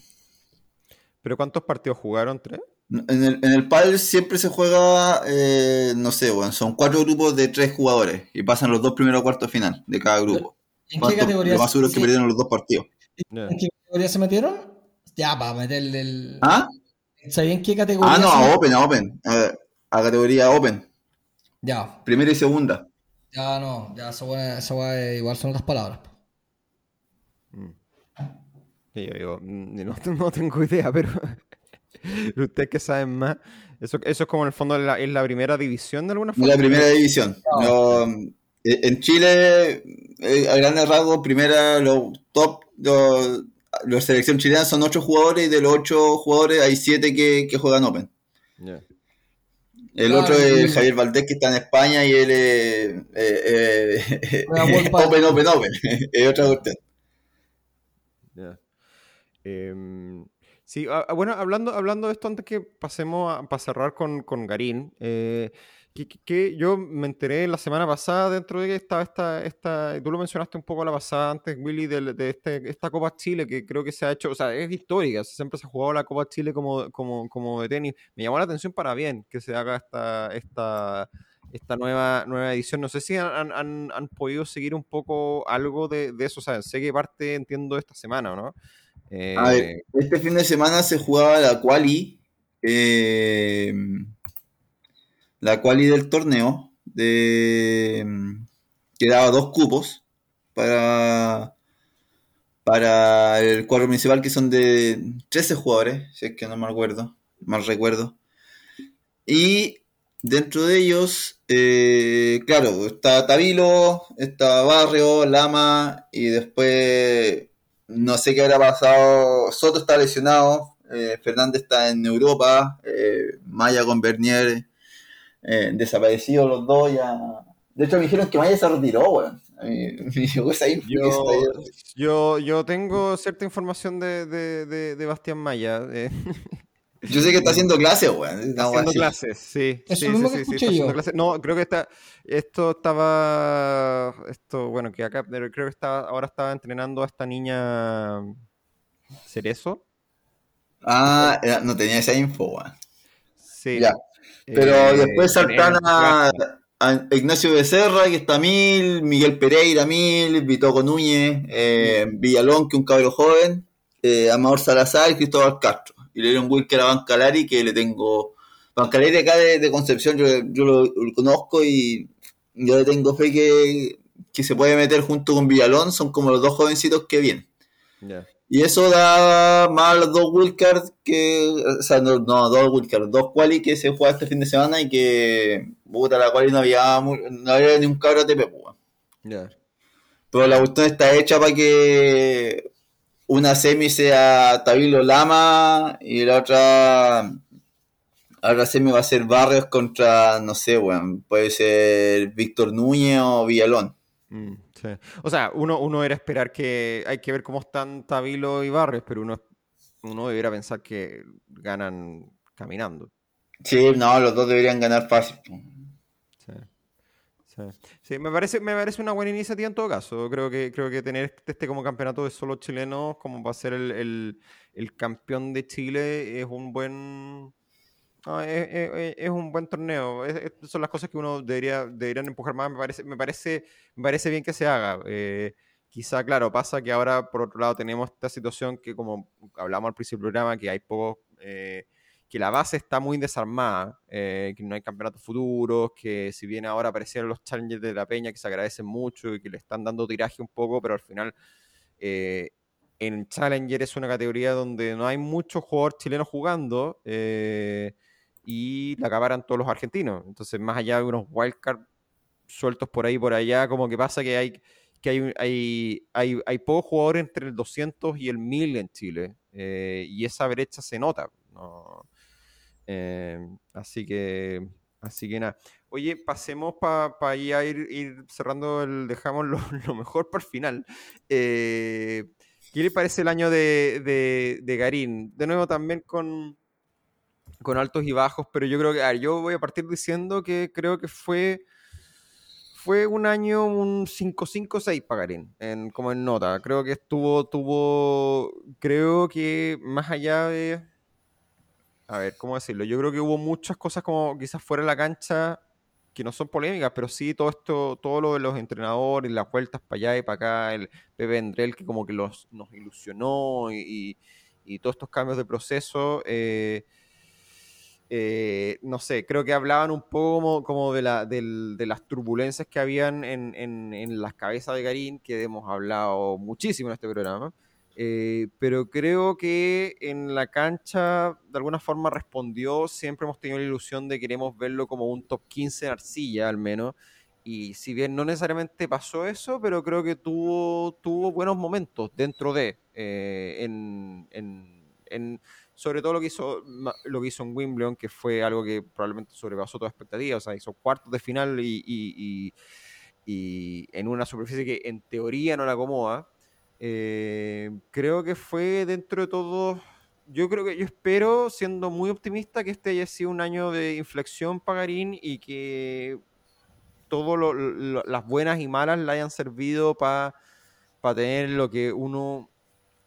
¿Pero cuántos partidos jugaron? ¿Tres? En el, en el pádel siempre se juega, eh, no sé, bueno, son cuatro grupos de tres jugadores y pasan los dos primeros cuartos final de cada grupo. ¿En qué categoría? Lo más seguro es que perdieron los dos partidos. ¿En qué categoría se metieron? Ya, para meterle el... ¿Ah? ¿Sabían qué categoría? Ah, no, a Open, a Open. A, categoría Open. Ya. Primera y segunda. Ya, no, ya, eso, va, igual son otras palabras. Mm. Yo digo, mm, no, no tengo idea, pero Ustedes que saben más. Eso, eso es como en el fondo la, es la primera división de alguna forma. La primera división. Eh, en Chile, eh, a grandes rasgos, primera, los top, los, los selección chilena son ocho jugadores y de los ocho jugadores hay siete que, que juegan Open. El otro es Javier Valdés, que está en España y él es eh, Open, Open, Open. es otra cuestión. Em, sí, ah, bueno, hablando, hablando de esto, antes que pasemos a, para cerrar con, con Garín, eh, que, yo me enteré la semana pasada dentro de que estaba esta, esta, tú lo mencionaste un poco la pasada antes, Willy, de, este, esta Copa Chile que creo que se ha hecho, o sea, es histórica, siempre se ha jugado la Copa Chile como, como, como de tenis. Me llamó la atención para bien que se haga esta, esta, esta nueva, nueva edición. No sé si han, han, han podido seguir un poco algo de, de, eso, o sea, sé que parte, entiendo, esta semana, ¿no? A ver, eh, este fin de semana se jugaba la quali. Eh, la quali del torneo, de, que daba dos cupos para, para el cuadro principal, que son de 13 jugadores, si es que no me acuerdo, mal recuerdo. Y dentro de ellos, eh, claro, está Tabilo, está Barrio, Lama, y después no sé qué habrá pasado. Soto está lesionado, eh, Fernández está en Europa, eh, Maya con Bernier eh, desaparecidos los dos ya. De hecho, me dijeron que Maya se retiró, weón. Yo, yo, tengo cierta información de, de, de, Bastián Maya. Yo sé que está haciendo clases, weón. Está haciendo clases, sí. sí, sí, sí, No, creo que está. Esto estaba. Esto, bueno, que acá. Creo que estaba, ahora estaba entrenando a esta niña. Cerezo. Ah, no tenía esa info, weón. Sí. Ya. Pero eh, después saltan a, Ignacio Becerra, que está mil, Miguel Pereira mil, Vitoco Núñez, eh, Villalón, que un cabro joven, eh, Amador Salazar y Cristóbal Castro. Y le dieron Wilker a Bancalari, que le tengo. Bancalari acá de, Concepción, yo, lo, conozco y yo le tengo fe que, que se puede meter junto con Villalón, son como los dos jovencitos que vienen. Y eso da más los dos wildcards que. O sea, no, dos wildcards, dos quali que se juega este fin de semana y que. Puta, la quali no había, no había ni un cabro ATP, pues. Pero la cuestión está hecha para que una semi sea Tabilo Lama y la otra. La otra semi va a ser Barrios contra, no sé, weón. puede ser Víctor Núñez o Villalón. Mm. O sea, uno, uno era esperar que hay que ver cómo están Tabilo y Barrios, pero uno, uno debería pensar que ganan caminando. Sí, no, los dos deberían ganar fácil. Sí. me parece, me parece una buena iniciativa en todo caso. Creo que, creo que tener este, este como campeonato de solo chilenos, como va a ser el, el campeón de Chile, es un buen es, un buen torneo. son las cosas que uno debería deberían empujar más. Me parece, me parece, parece bien que se haga. Eh, quizá, claro, pasa que ahora, por otro lado, tenemos esta situación que, como hablamos al principio del programa, que hay poco, eh, que la base está muy desarmada, eh, que no hay campeonatos futuros, que si bien ahora aparecieron los challengers de la Peña, que se agradecen mucho y que le están dando tiraje un poco, pero al final en Challenger es una categoría donde no hay muchos jugadores chilenos jugando. Eh, y la acabaran todos los argentinos. Entonces, más allá de unos wildcards sueltos por ahí por allá, como que pasa que hay que hay, hay, hay, hay pocos jugadores entre el 200 y el 1000 en Chile. Eh, y esa brecha se nota. Eh, así que así que nada. Oye, pasemos para ir, ir, cerrando el. Dejamos lo, mejor para el final. Eh, ¿Qué le parece el año de, de, Garín? De nuevo también con, con altos y bajos, pero yo creo que, yo voy a partir diciendo que creo que fue fue un año un 5-5-6 para en, como en nota. Creo que estuvo, tuvo, creo que más allá de, a ver, ¿cómo decirlo? Yo creo que hubo muchas cosas como quizás fuera de la cancha que no son polémicas, pero sí todo esto, todo lo de los entrenadores, las vueltas para allá y para acá, el Pepe Andrel que como que los, nos ilusionó y, todos estos cambios de proceso. Eh, eh, no sé, creo que hablaban un poco como, de, la, de, las turbulencias que habían en, en, las cabezas de Garín, que hemos hablado muchísimo en este programa, eh, pero creo que en la cancha de alguna forma respondió, siempre hemos tenido la ilusión de queremos verlo como un top 15 en arcilla al menos, y si bien no necesariamente pasó eso, pero creo que tuvo, tuvo buenos momentos dentro de, eh, en sobre todo lo que hizo lo que hizo en Wimbledon, que fue algo que probablemente sobrepasó toda expectativa, o sea, hizo cuartos de final y, en una superficie que en teoría no la acomoda. Eh, creo que fue dentro de todo, yo creo que yo espero, siendo muy optimista, que este haya sido un año de inflexión para Garín y que todas las buenas y malas le hayan servido para tener lo que uno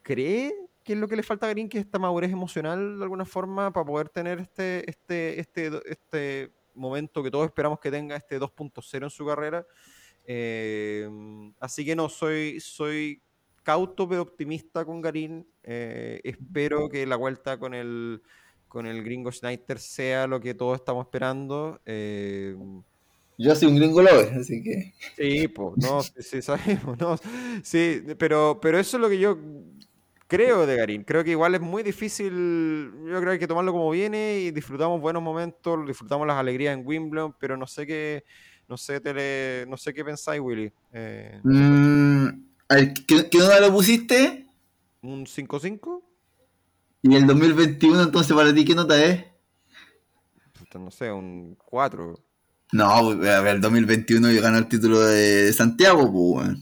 cree que es lo que le falta a Green, que es esta madurez emocional de alguna forma para poder tener este, este, este, este momento que todos esperamos que tenga, este 2.0 en su carrera. Eh, así que no, soy, soy cauto pero optimista con Garín. Eh, espero que la vuelta con el, con el gringo Schneider sea lo que todos estamos esperando. Eh, yo soy un gringo lover, así que. Sí, pues, no, sí, sabemos, no. Sí, pero, pero eso es lo que yo creo de Garín. Creo que igual es muy difícil. Yo creo que hay que tomarlo como viene y disfrutamos buenos momentos, disfrutamos las alegrías en Wimbledon, pero no sé qué, no sé, tele, no sé qué pensáis, Willy. Eh, mm, ¿qué, ¿qué, nota le pusiste? Un 5-5. ¿Y el 2021 entonces para ti qué nota es? No sé, un 4. No, a ver, el 2021 yo ganó el título de Santiago, pues,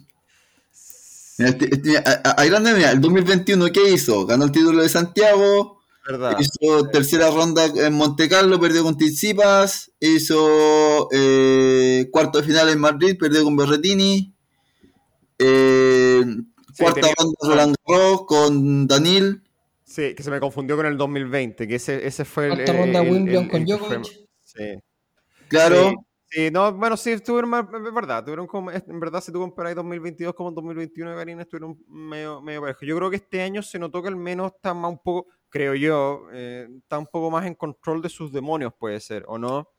este, este, ahí grande, mira, el 2021, ¿qué hizo? Ganó el título de Santiago. Hizo tercera ronda en Monte Carlo, perdió con Tsitsipas. Hizo eh, cuarto de final en Madrid, perdió con Berretini. Eh, cuarta ronda Roland Garros con Danil. Sí, que se me confundió con el 2020, que ese, ese fue el. Cuarta ronda Wimbledon con Djokovic. Sí. Claro. Sí, no, bueno, sí, estuvieron más, es verdad, tuvieron como, en verdad, si tú comparas 2022 como 2021 Karina, estuvieron medio, medio parejos. Yo creo que este año se notó que al menos está más un poco, creo yo, eh, está un poco más en control de sus demonios, puede ser, ¿o no?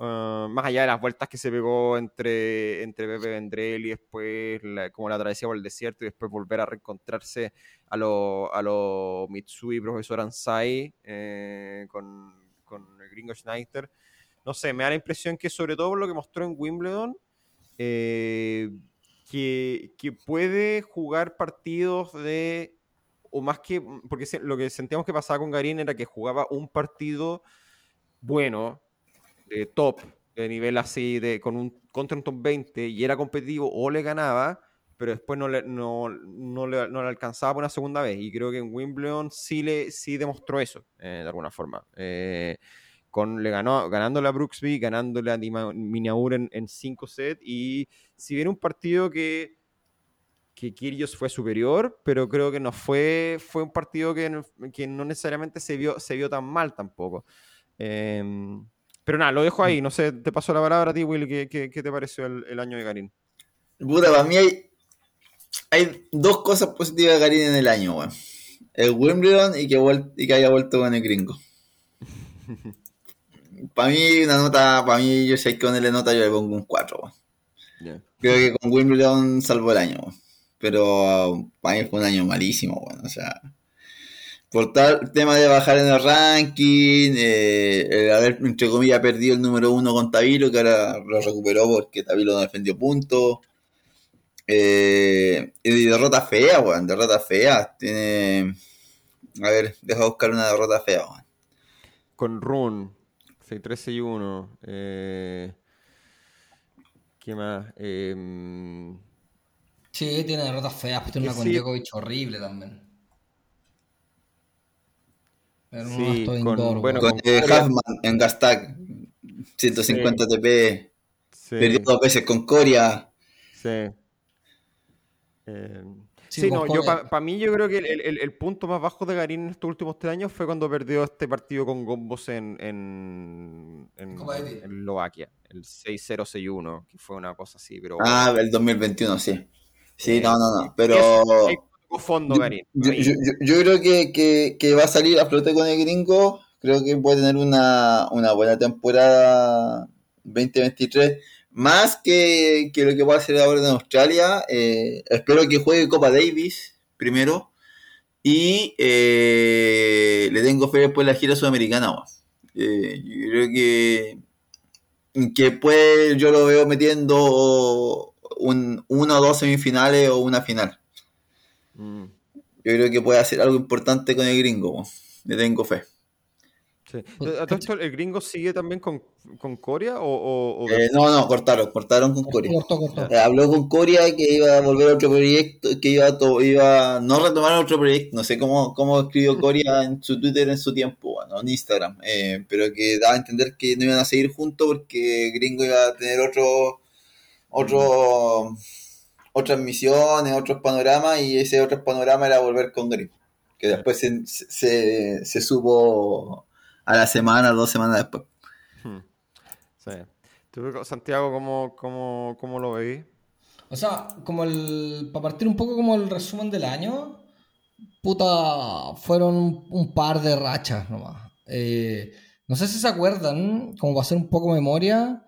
Ah, más allá de las vueltas que se pegó entre, entre Pepe Vendrell y después como la travesía por el desierto y después volver a reencontrarse a los a lo Mitsui profesor Ansai eh, con, con el gringo Schneider no sé, me da la impresión que sobre todo por lo que mostró en Wimbledon, eh, que, puede jugar partidos de, o más que, porque lo que sentíamos que pasaba con Garín era que jugaba un partido bueno, top, de nivel así, de, con un, contra un top 20, y era competitivo o le ganaba, pero después no le, no, le, alcanzaba por una segunda vez. Y creo que en Wimbledon sí, le, sí demostró eso, eh, de alguna forma. Eh, con, le ganó, ganándole a Brooksby, ganándole a Minaur en, en cinco sets. Y si bien un partido que, que Kyrgios fue superior, pero creo que no fue, fue un partido que, que no necesariamente se vio, se vio tan mal tampoco. Em, pero nada, lo dejo ahí. No sé, te paso la palabra a ti, Will. ¿Qué, qué, te pareció el, año de Garín? Puta, para mí hay, hay dos cosas positivas de Garín en el año, weón. El Wimbledon y que, y que haya vuelto con el gringo. para mí, una nota, para mí, yo sé que con el nota yo le pongo un 4. Creo que con Wimbledon salvo el año. Pero para mí fue un año malísimo, bueno, o sea. Por tal tema de bajar en el ranking, eh, el haber, entre comillas, perdido el número uno con Tabilo, que ahora lo recuperó porque Tabilo no defendió puntos. Eh, y derrota fea, weón, derrota fea. Tiene. A ver, deja buscar una derrota fea, weón. Con Rune. 3, y 1. Eh, ¿Qué más? Eh, sí, tiene derrotas feas, pero tiene una con Djokovic horrible también. Pero sí, con, indoor, bueno, con, eh, Huffman en Gastag, 150 TP. Perdió dos veces con Coria. Sí. Eh, Sí, no, yo para mí yo creo que el, punto más bajo de Garín en estos últimos tres años fue cuando perdió este partido con Gombos en, en, en, en Eslovaquia, el 6-0-6-1, que fue una cosa así. pero Ah, el 2021, sí. Sí, no, no, no, pero... Fondo, Garín. Yo, yo, creo que, que, va a salir a flote con el gringo, creo que puede tener una, una buena temporada 2023 más que, lo que va a hacer ahora en Australia, eh, espero que juegue Copa Davis primero. Y eh, le tengo fe después la gira sudamericana. Eh, yo creo que, que pues yo lo veo metiendo un, una o dos semifinales o una final. Mm. Yo creo que puede hacer algo importante con el gringo. le tengo fe. ¿A todo esto el gringo sigue también con, con Coria o...? Eh, no, no, cortaron, cortaron con Coria. Eh, habló con Coria que iba a volver a otro proyecto, que iba a iba no retomar otro proyecto, no sé cómo, cómo escribió Coria en su Twitter en su tiempo, bueno, en Instagram, eh, pero que daba a entender que no iban a seguir juntos porque gringo iba a tener otro, otro, otras misiones, otros panoramas y ese otro panorama era volver con gringo, que después se, se, se supo a la semana, dos semanas después. Hmm. Sí. Santiago, ¿cómo, cómo, lo veis? O sea, como el. Para partir un poco como el resumen del año, puta, fueron un par de rachas nomás. Eh, no sé si se acuerdan, como va a ser un poco memoria,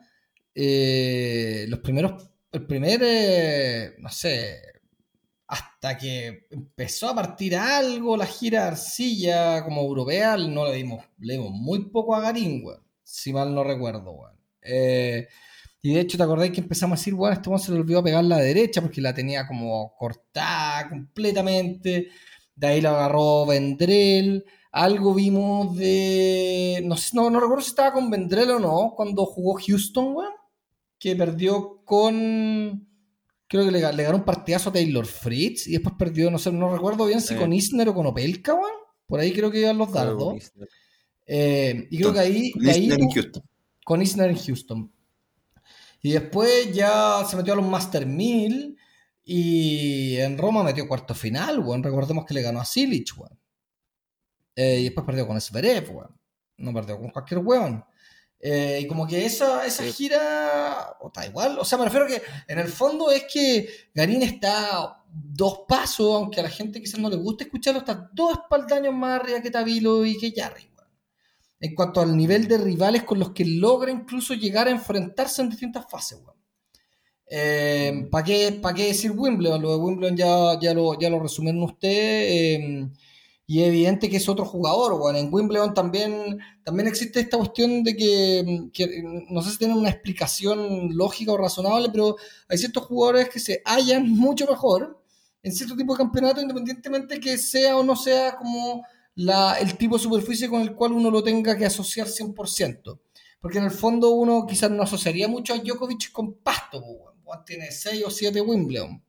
eh, los primeros. El primer. Eh, no sé, hasta que empezó a partir algo la gira arcilla como europea, no le dimos, le dimos muy poco a Garín, si mal no recuerdo, eh, y de hecho, ¿te acordáis que empezamos a decir, bueno, este se le olvidó pegar la derecha porque la tenía como cortada completamente? De ahí la agarró Vendrell. Algo vimos de. No, sé, no, recuerdo si estaba con Vendrell o no, cuando jugó Houston, weón. Que perdió con creo que le, le, ganó un partidazo a Taylor Fritz y después perdió, no sé, no recuerdo bien si con Isner o con Opelka, Por ahí creo que iban los dardos. Eh, y creo que ahí. Con Isner en Houston. Con Isner en Houston. Y después ya se metió a los Master 1000 y en Roma metió cuarto final, weón. Recordemos que le ganó a Silic, weón. Eh, y después perdió con Sverev, weón. No perdió con cualquier weón. Eh, y como que esa, esa gira, o está igual, o sea, me refiero que en el fondo es que Garín está dos pasos, aunque a la gente quizás no le guste escucharlo, está dos espaldaños más arriba que Tabilo y que Jarry. En cuanto al nivel de rivales con los que logra incluso llegar a enfrentarse en distintas fases. Eh, ¿Para qué, qué, decir Wimbledon? Lo de Wimbledon ya, ya, lo, ya lo resumieron ustedes. Eh, y es evidente que es otro jugador, bueno, en Wimbledon también, también existe esta cuestión de que, no sé si tiene una explicación lógica o razonable, pero hay ciertos jugadores que se hallan mucho mejor en cierto tipo de campeonato, independientemente que sea o no sea como la, el tipo de superficie con el cual uno lo tenga que asociar 100%. Porque en el fondo uno quizás no asociaría mucho a Djokovic con Pasto, bueno, tiene 6 o 7 Wimbledon.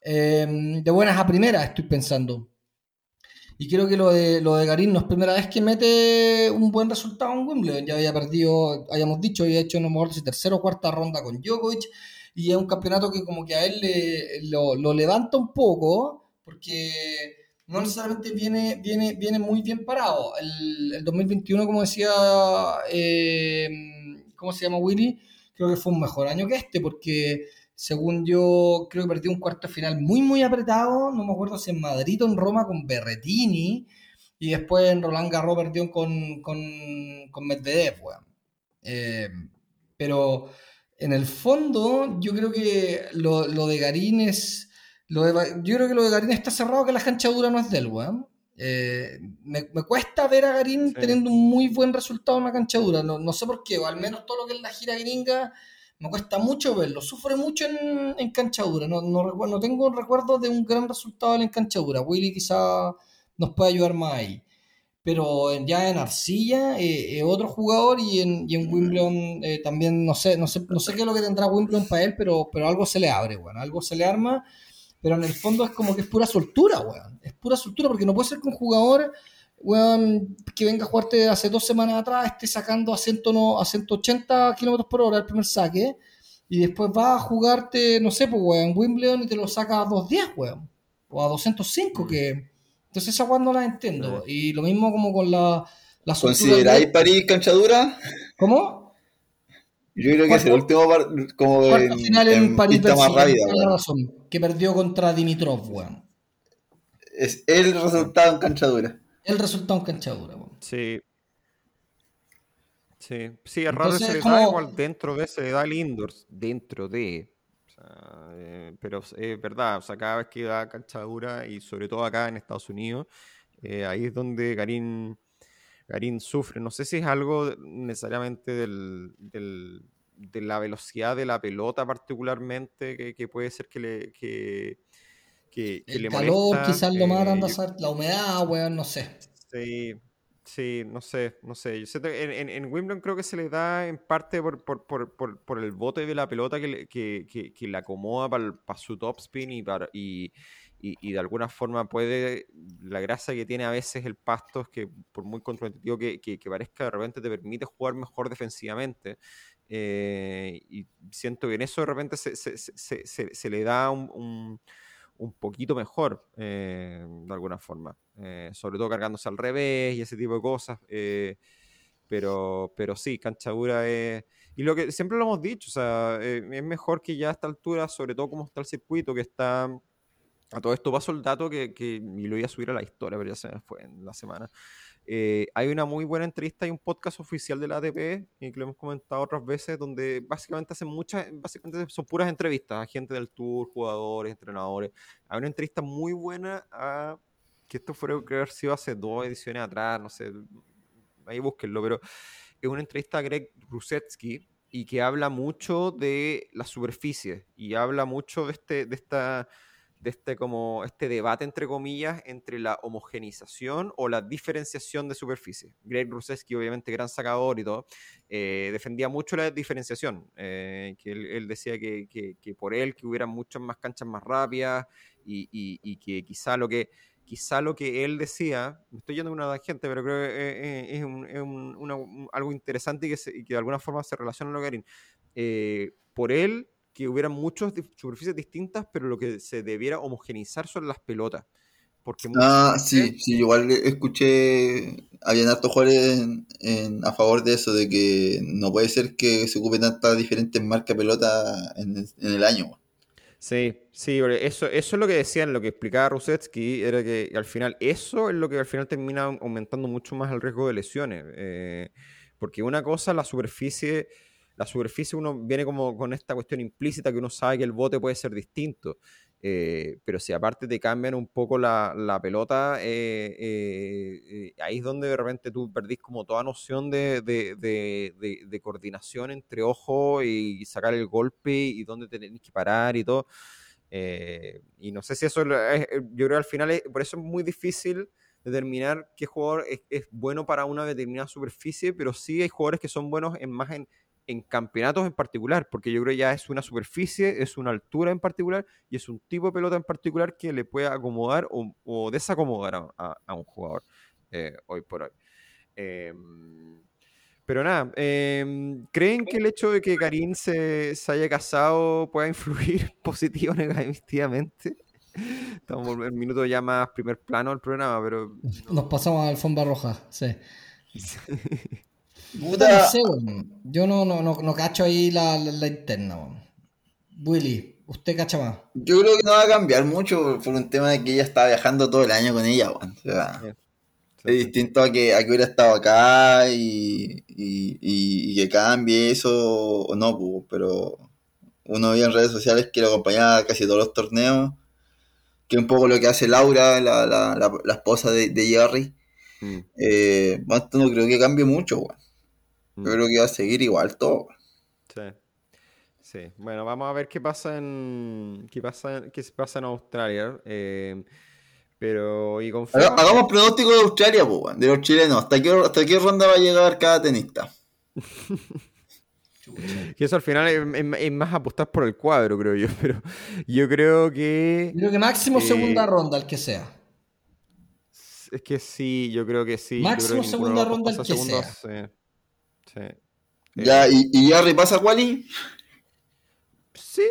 Eh, de buenas a primeras estoy pensando. Y creo que lo de, lo de Garín no es primera vez que mete un buen resultado en Wimbledon. Ya había perdido, hayamos dicho, había hecho no me acuerdo si tercera o cuarta ronda con Djokovic. Y es un campeonato que como que a él lo, lo, levanta un poco, porque no necesariamente viene, viene, viene muy bien parado. El, el 2021, como decía, eh, ¿cómo se llama Willy? Creo que fue un mejor año que este, porque según yo, creo que perdió un cuarto final muy, muy apretado. No me acuerdo si en Madrid o en Roma con Berretini. Y después en Roland Garros perdió con, con, con Medvedev, eh, pero en el fondo, yo creo que lo, de Garín es. Lo yo creo que lo de Garín está cerrado, que la cancha dura no es del weón. Eh, me, cuesta ver a Garín teniendo un muy buen resultado en la cancha dura. No, no sé por qué, o al menos todo lo que es la gira gringa me cuesta mucho verlo, sufre mucho en, en canchadura, no, no, no tengo recuerdo de un gran resultado en canchadura, Willy quizá nos puede ayudar más ahí, pero ya en Arcilla eh, otro jugador y en, y en Wimbledon eh, también no sé, no sé, no sé qué es lo que tendrá Wimbledon para él, pero, pero algo se le abre, bueno, algo se le arma, pero en el fondo es como que es pura soltura, weón, es pura soltura porque no puede ser que un jugador que venga a jugarte hace dos semanas atrás, esté sacando a, 180 kilómetros por hora el primer saque, y después va a jugarte, no sé, pues, weón, Wimbledon y te lo saca a 210, weón, o a 205, que. Entonces esa weón no la entiendo. Y lo mismo como con la. la ¿Consideráis París canchadura? ¿Cómo? Yo creo que es el último como en, final en, París más rápida, razón, que perdió contra Dimitrov, weón. Es el resultado en canchadura el resultado en canchadura. Sí. Sí, sí, es raro se le da igual dentro de, se le da el indoor, dentro de. Eh, pero es verdad, o sea, cada vez que da canchadura y sobre todo acá en Estados Unidos, eh, ahí es donde Garín, Garín sufre. No sé si es algo necesariamente del, de la velocidad de la pelota particularmente que, puede ser que le, que, el calor quizás lo más eh, la humedad, weón, no sé. Sí, Sí, no sé, no sé. en, en, Wimbledon creo que se le da en parte por, por, por, por el bote de la pelota que, que, que, que le acomoda para su topspin y, para, y, y, de alguna forma puede, la grasa que tiene a veces el pasto es que por muy contraintuitivo que, que, parezca, de repente te permite jugar mejor defensivamente. Eh, y siento que en eso de repente se, se, se, se le da un, un, poquito mejor, eh, de alguna forma. Eh, sobre todo cargándose al revés y ese tipo de cosas. pero, pero sí, canchadura es... Y lo que siempre lo hemos dicho, o sea, es mejor que ya a esta altura, sobre todo como está el circuito, que está a todo esto paso el dato que, que y lo iba a subir a la historia, pero ya se fue en la semana. Eh, hay una muy buena entrevista y un podcast oficial de la ATP, que lo hemos comentado otras veces, donde básicamente hacen muchas, básicamente son puras entrevistas a gente del tour, jugadores, entrenadores. Hay una entrevista muy buena a, que esto fue que haber sido hace dos ediciones atrás, no sé, ahí búsquenlo, pero es una entrevista a Greg Rusetsky y que habla mucho de la superficie y habla mucho de, este, de esta de este, como, este debate, entre comillas, entre la homogenización o la diferenciación de superficie. Greg Ruseski, obviamente gran sacador y todo, eh, defendía mucho la diferenciación, eh, que él, decía que, que, por él que hubiera muchas más canchas más rápidas y, y, que quizá lo que quizá lo que él decía, me estoy yendo con una gente, pero creo que es, un, es un, algo interesante y que, y que, de alguna forma se relaciona con lo que eh, por él que hubiera muchas superficies distintas, pero lo que se debiera homogenizar son las pelotas. Porque ah, sí, sí, igual escuché, habían hartos jugadores en, a favor de eso, de que no puede ser que se ocupen tantas diferentes marcas de pelota en, el año. Sí, sí, eso, eso es lo que decían, lo que explicaba Rusetsky, era que al final, eso es lo que al final termina aumentando mucho más el riesgo de lesiones. Eh, porque una cosa, la superficie la superficie uno viene como con esta cuestión implícita que uno sabe que el bote puede ser distinto. Eh, pero si aparte te cambian un poco la, pelota, eh, eh, ahí es donde de repente tú perdís como toda noción de, coordinación entre ojo y sacar el golpe y dónde tenés que parar y todo. y no sé si eso es, yo creo que al final por eso es muy difícil determinar qué jugador es, es, bueno para una determinada superficie, pero sí hay jugadores que son buenos en más en, en campeonatos en particular, porque yo creo que ya es una superficie, es una altura en particular y es un tipo de pelota en particular que le puede acomodar o, desacomodar a, un jugador eh, hoy por hoy. Em, pero nada, em, ¿creen que el hecho de que Karim se, haya casado pueda influir positivo o negativamente? Estamos en el minuto ya más primer plano del programa, pero... Nos pasamos a alfombra roja, sí. Yo no, no, no, cacho ahí la, la, interna. Willy, ¿usted cacha más? Yo creo que no va a cambiar mucho por un tema de que ella está viajando todo el año con ella. es distinto a que, a que hubiera estado acá y, y, que cambie eso o no, pero uno ve en redes sociales que lo acompañaba casi todos los torneos, que es un poco lo que hace Laura, la, la, la, esposa de, de Jerry. Mm. Eh, no creo que cambie mucho, weón. Yo mm. creo que va a seguir igual todo. Sí. Sí. Bueno, vamos a ver qué pasa en qué pasa, qué pasa en Australia. Eh, pero y Hagamos pronóstico de Australia, pues, de los chilenos. ¿Hasta qué, ¿Hasta qué ronda va a llegar cada tenista? que eso al final es, más apostar por el cuadro, creo yo. Pero yo creo que. Creo que máximo eh, segunda ronda, el que sea. Es que sí, yo creo que sí. Máximo segunda ronda, el que sea. Ya, ¿y, ¿y Jarry pasa Wally? Sí,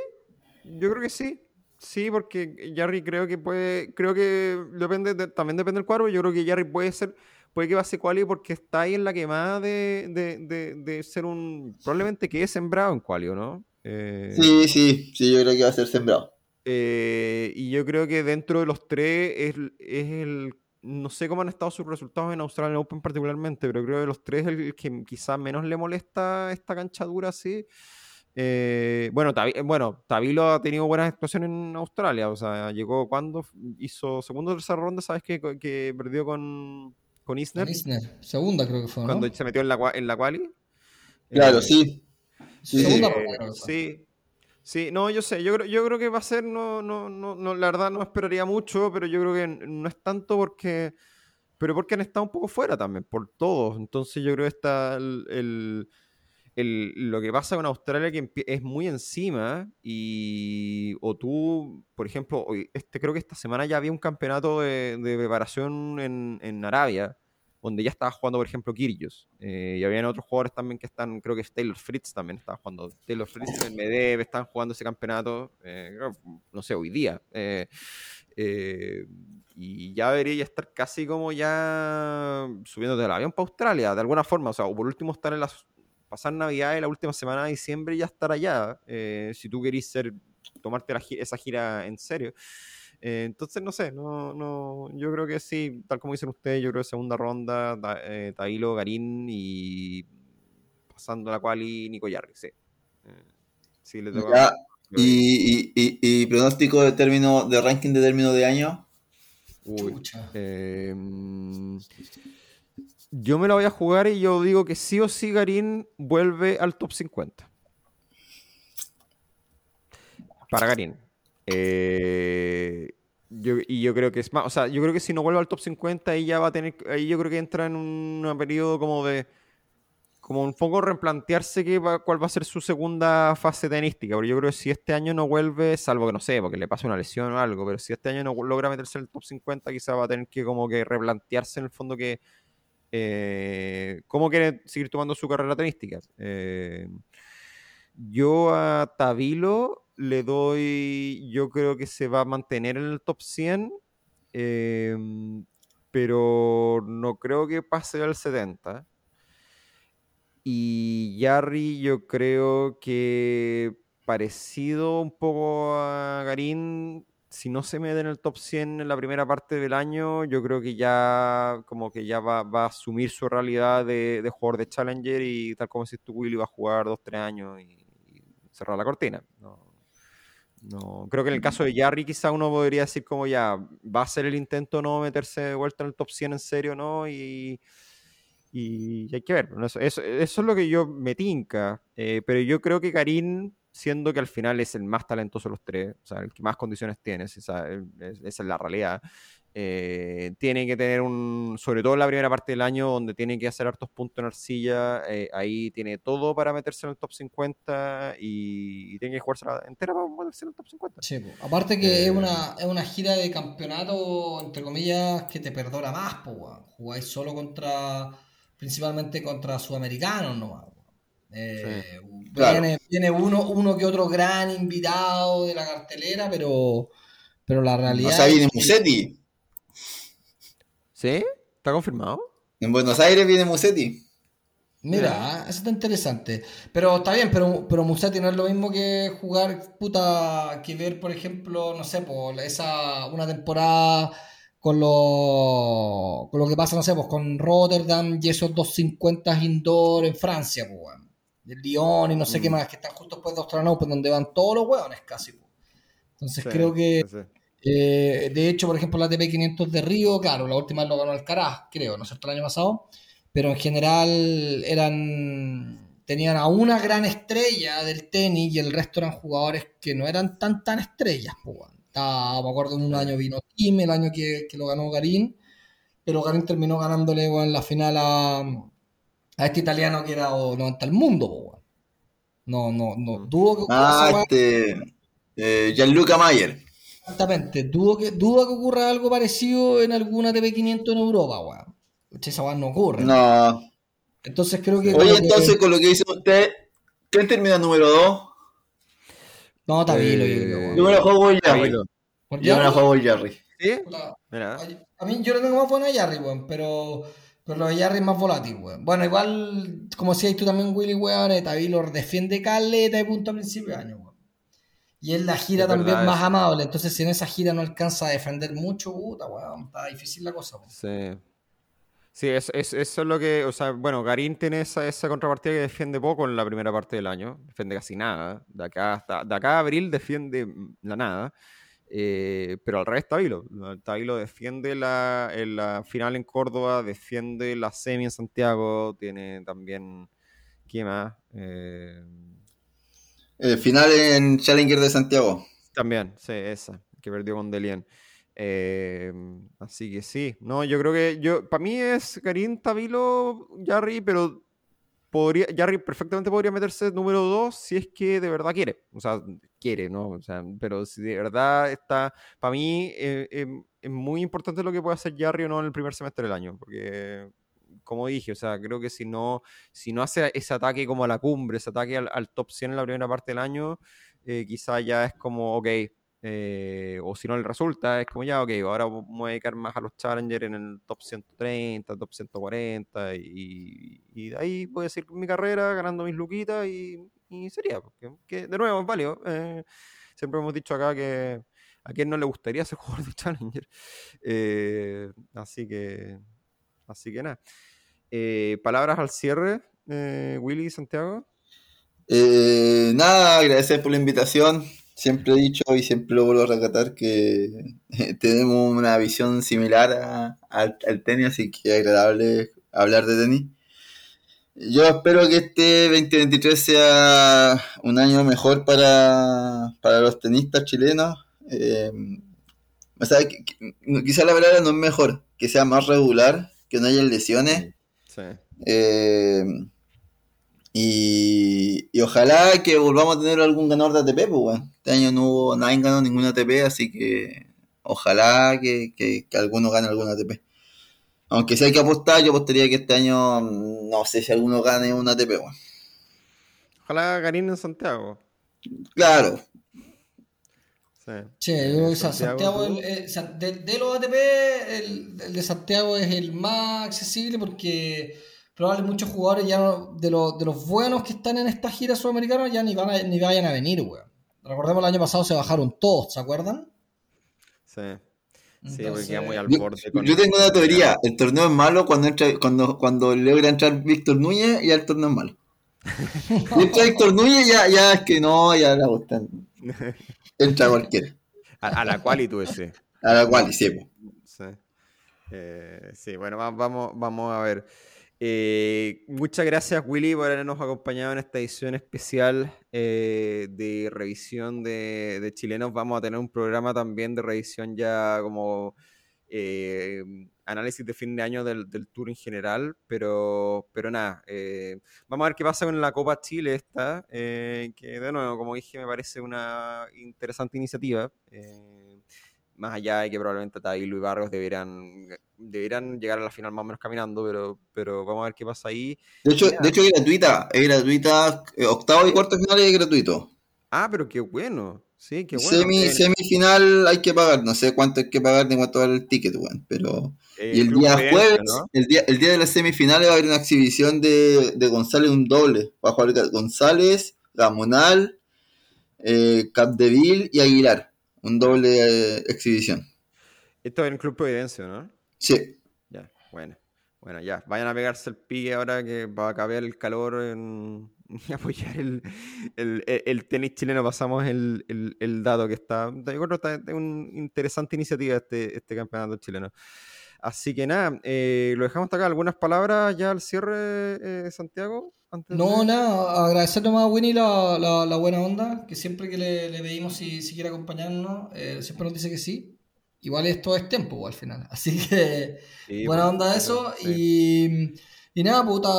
yo creo que sí. Sí, porque Jarry creo que puede, creo que depende también depende del cuadro, yo creo que Jarry puede ser, puede que pase quali porque está ahí en la quemada de, de, de, ser un, probablemente que es sembrado en quali, ¿no? Eh, sí, sí, sí, yo creo que va a ser sembrado. Eh, y yo creo que dentro de los tres es, es el no sé cómo han estado sus resultados en Australian Open particularmente, pero creo que de los tres el que quizás menos le molesta esta canchadura así. Eh, bueno, bueno, Tabilo ha tenido buenas actuaciones en Australia, o sea, llegó cuando hizo segundo o tercera ronda, ¿sabes qué? Que perdió con, con Isner. Isner, segunda creo que fue. Cuando se metió en la, en la quali. Claro, eh, sí. Sí, segunda ronda. sí, Sí, no, yo sé, yo creo, yo creo que va a ser, no, no, no, no, la verdad no esperaría mucho, pero yo creo que no es tanto porque pero porque han estado un poco fuera también, por todos. Entonces yo creo que está el, lo que pasa con Australia que es muy encima y o tú, por ejemplo, este, creo que esta semana ya había un campeonato de, preparación en, en Arabia donde ya estaba jugando, por ejemplo, Kyrgios. Eh, y habían otros jugadores también que están, creo que Taylor Fritz también estaba jugando. Taylor Fritz, el Medvedev, están jugando ese campeonato, eh, no sé, hoy día. Eh, y ya debería estar casi como ya subiendo del avión para Australia, de alguna forma. O sea, o por último estar en las pasar Navidad y la última semana de diciembre y ya estar allá. si tú querís ser, tomarte esa gira en serio. Eh, entonces, no sé, no, no, yo creo que sí, tal como dicen ustedes, yo creo que segunda ronda, eh, Tailo, Garín y pasando la cual y Nico Yarri, sí. Eh, sí le toca ¿Y, y, y, pronóstico de término, de ranking de término de año? Uy, em, yo me la voy a jugar y yo digo que sí o sí Garín vuelve al top 50. Para Garín. Eh, y yo creo que es más, o sea, yo creo que si no vuelve al top 50, ahí ya va a tener, ahí yo creo que entra en un periodo como de, como un poco replantearse qué cuál va a ser su segunda fase tenística, porque yo creo que si este año no vuelve, salvo que no sé, porque le pase una lesión o algo, pero si este año no logra meterse en el top 50, quizá va a tener que como que replantearse en el fondo que eh, cómo quiere seguir tomando su carrera tenística. Eh, yo a Tabilo le doy, yo creo que se va a mantener en el top 100, em, pero no creo que pase al 70. Y Yarry yo creo que parecido un poco a Garín, si no se mete en el top 100 en la primera parte del año, yo creo que ya como que ya va, a asumir su realidad de, de, jugador de Challenger y tal como si tú Willy va a jugar 2-3 años y, y, cerrar la cortina. No, no, creo que en el caso de Jarry quizá uno podría decir como ya, va a ser el intento no meterse de vuelta en el top 100 en serio, ¿no? Y, y hay que ver, eso, eso, es lo que yo me tinca, eh, pero yo creo que Karim, siendo que al final es el más talentoso de los tres, o sea, el que más condiciones tiene, esa es la realidad, eh, tiene que tener un, sobre todo en la primera parte del año, donde tiene que hacer hartos puntos en arcilla, eh, ahí tiene todo para meterse en el top 50 y, tiene que jugarse entera para meterse en el top 50. Sí, aparte que es, una, es una gira de campeonato, entre comillas, que te perdona más, pues, jugáis solo contra, principalmente contra sudamericanos nomás. Eh, viene, uno, uno que otro gran invitado de la cartelera, pero, pero la realidad. O viene Musetti. ¿Sí? ¿Está confirmado? En Buenos Aires viene Musetti. Mira, eso está interesante. Pero está bien, pero, pero Musetti no es lo mismo que jugar, puta, que ver, por ejemplo, no sé, por esa, una temporada con lo, con lo que pasa, no sé, pues con Rotterdam y esos 250 indoor en Francia, pues, El Lyon y no sé qué mm. más, que están justo después de Australian Open, donde van todos los hueones casi. Pues. Entonces creo que eh, de hecho, por ejemplo, la TP500 de Río, claro, la última lo ganó Alcaraz, creo, ¿no es cierto? El año pasado. Pero en general eran tenían a una gran estrella del tenis y el resto eran jugadores que no eran tan tan estrellas. Pues, me acuerdo en un año vino Tim, el año que, lo ganó Garín, pero Garín terminó ganándole en la final a, a este italiano que era 90 el mundo. Pues, no, no, no, dudo que... Ah, este... Eh, Gianluca Mayer. Exactamente. Dudo que, dudo que ocurra algo parecido en alguna TP500 en Europa, weón. Esa weón no ocurre. No. Entonces creo que. Oye, entonces con lo que dice usted, ¿quién termina número 2? No, está bien, eh, Yo me lo juego el Jerry. Yo me lo juego el Jerry. ¿Sí? Mira. A mí yo lo tengo más bueno a Jerry, weón, pero. Pero lo de Jerry es más volátil, weón. Bueno, igual, como decías tú también, Willy, weón, Tavilor defiende caleta de punto a principio de año, weón. Y es la gira también más amable. Entonces, si en esa gira no alcanza a defender mucho, puta, weón, está difícil la cosa. Sí. Sí, es, eso es lo que, o sea, bueno, Garín tiene esa, esa contrapartida que defiende poco en la primera parte del año, defiende casi nada, de acá hasta, de acá a abril defiende la nada, eh, pero al revés Tabilo, Tabilo defiende la, en la final en Córdoba, defiende la semi en Santiago, tiene también, ¿qué más? Eh, final en Challenger de Santiago. También, sí, esa, que perdió con Delien. Em, así que sí, no, yo creo que yo, para mí es Karim Tabilo, Jarry, pero podría, Jarry perfectamente podría meterse número 2 si es que de verdad quiere, o sea, quiere, ¿no? O sea, pero si de verdad está, para mí eh, em, es muy importante lo que puede hacer Jarry o no en el primer semestre del año, porque como dije, o sea, creo que si no, si no hace ese ataque como a la cumbre, ese ataque al, top 100 en la primera parte del año, eh, quizá ya es como, ok, eh, o si no le resulta, es como ya, ok, ahora me voy a dedicar más a los Challenger en el top 130, top 140, y, y de ahí a seguir mi carrera ganando mis luquitas y, sería, porque que, de nuevo es válido. Eh, siempre hemos dicho acá que a quién no le gustaría ser jugador de Challenger. Eh, así que, así que nada. Palabras al cierre, Willy Santiago. nada, agradecer por la invitación. Siempre he dicho y siempre lo vuelvo a rescatar que tenemos una visión similar al, tenis, así que es agradable hablar de tenis. Yo espero que este 2023 sea un año mejor para, los tenistas chilenos. Eh, o sea, quizá la palabra no es mejor, que sea más regular, que no haya lesiones. Sí. Eh, y, y, ojalá que volvamos a tener algún ganador de ATP, pues, Este año no hubo, nadie ganó ningún ATP, así que ojalá que, que, alguno gane algún ATP. Aunque si hay que apostar, yo apostaría que este año, no sé si alguno gane un ATP, weón. Ojalá Garín en Santiago. Claro. Sí, che, yo, Santiago, de, los ATP, el, el de Santiago es el más accesible porque probablemente muchos jugadores ya de, los, de los buenos que están en esta gira sudamericana ya ni, van ni vayan a venir, weón. Recordemos el año pasado se bajaron todos, ¿se acuerdan? Sí. Sí, porque queda muy al borde. Yo, tengo una teoría. El torneo es malo cuando entra, cuando, cuando logra entrar Víctor Núñez y el torneo es malo. y entra Víctor Núñez ya, ya es que no, ya la gustan. Entra cualquiera. A, la cual y tú ese. A la cual, sí. Sí. Eh, sí, bueno, vamos, vamos a ver. Eh, muchas gracias Willy por habernos acompañado en esta edición especial eh, de revisión de, chilenos. Vamos a tener un programa también de revisión ya como eh, análisis de fin de año del, tour en general, pero, pero nada, vamos a ver qué pasa con la Copa Chile esta, que de nuevo, como dije, me parece una interesante iniciativa más allá de que probablemente Tailo y Barrios deberían, deberían llegar a la final más o menos caminando, pero, pero vamos a ver qué pasa ahí. De hecho, de hecho es gratuita, es gratuita, eh, octavo y cuarto final es gratuito. Ah, pero qué bueno. Sí, qué bueno. Semi, Semifinal hay que pagar, no sé cuánto hay que pagar ni cuánto vale el ticket, weón, pero... y el día jueves, el, día, el día de las semifinales va a haber una exhibición de, de González, un doble. Va a jugar González, Gamonal, eh, Capdeville y Aguilar un doble eh, exhibición. Esto es en Club Providencia, ¿no? Sí. Ya, bueno. Bueno, ya, vayan a pegarse el pique ahora que va a caber el calor en, apoyar el, el, tenis chileno. Pasamos el, dato que está, yo creo que está una interesante iniciativa este, este campeonato chileno. Así que nada, eh, lo dejamos hasta acá. ¿Algunas palabras ya al cierre, eh, Santiago? no, nada, agradecer nomás a Winnie la, la, buena onda, que siempre que le, le pedimos si, si, quiere acompañarnos, eh, siempre nos dice que sí. Igual esto es tiempo al final. Así que buena pues, onda eso. Y, y, nada, puta,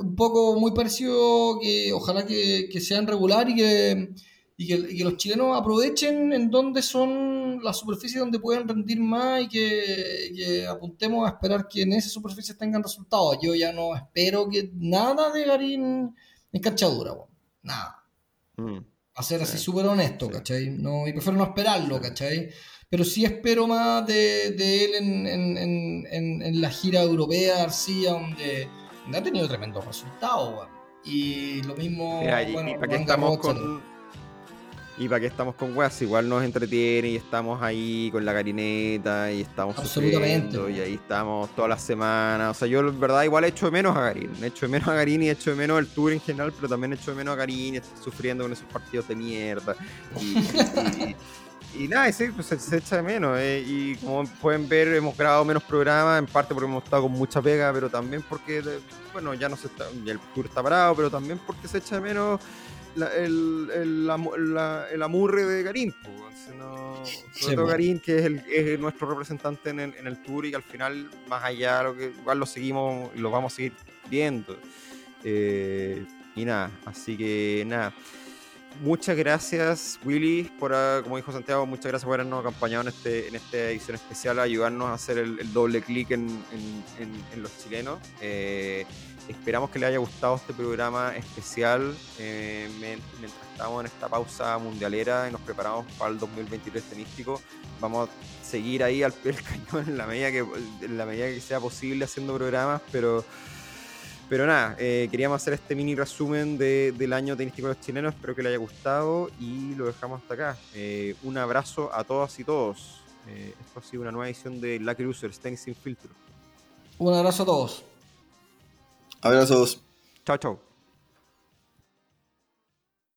un poco muy parecido que ojalá que, que sean regular y que y que, los chilenos aprovechen en donde son las superficies donde pueden rendir más y que, apuntemos a esperar que en esas superficies tengan resultados. Yo ya no espero que nada de Garín en canchadura, nada. Mm. A ser así súper honesto, ¿cachai? No, y prefiero no esperarlo, ¿cachai? Pero sí espero más de, él en, la gira europea, García, donde, ha tenido tremendos resultados, Y lo mismo, bueno, estamos con y para qué estamos con weas, igual nos entretiene y estamos ahí con la garineta y estamos Absolutamente. y ahí estamos todas las semanas. O sea, yo en verdad igual echo de menos a Garín. Echo de menos a Garín y echo de menos el tour en general, pero también echo de menos a Garín y estoy sufriendo con esos partidos de mierda. Y, nada, sí, pues se, echa de menos. Eh, y como pueden ver, hemos grabado menos programas, en parte porque hemos estado con mucha pega, pero también porque, bueno, ya no se está, el tour está parado, pero también porque se echa de menos el, el, amurre de Garín. sobre todo Garín, que es, el, es nuestro representante en el, en el, tour y que al final, más allá de lo que igual lo seguimos y lo vamos a seguir viendo. Eh, y nada, así que nada. Muchas gracias, Willy, por, ah, como dijo Santiago, muchas gracias por habernos acompañado en, este, en esta edición especial, ayudarnos a hacer el, doble clic en, en, los chilenos. Eh, esperamos que les haya gustado este programa especial eh, mientras estamos en esta pausa mundialera y nos preparamos para el 2023 tenístico. Vamos a seguir ahí al pie del cañón en la medida que, en la medida que sea posible haciendo programas, pero pero nada, eh, queríamos hacer este mini resumen del año tenístico de los chilenos. Espero que les haya gustado y lo dejamos hasta acá. Eh, un abrazo a todas y todos. Eh, esto ha sido una nueva edición de La Cruiser, Tenis sin filtro. Un abrazo a todos. Abrazos. Chao, chao.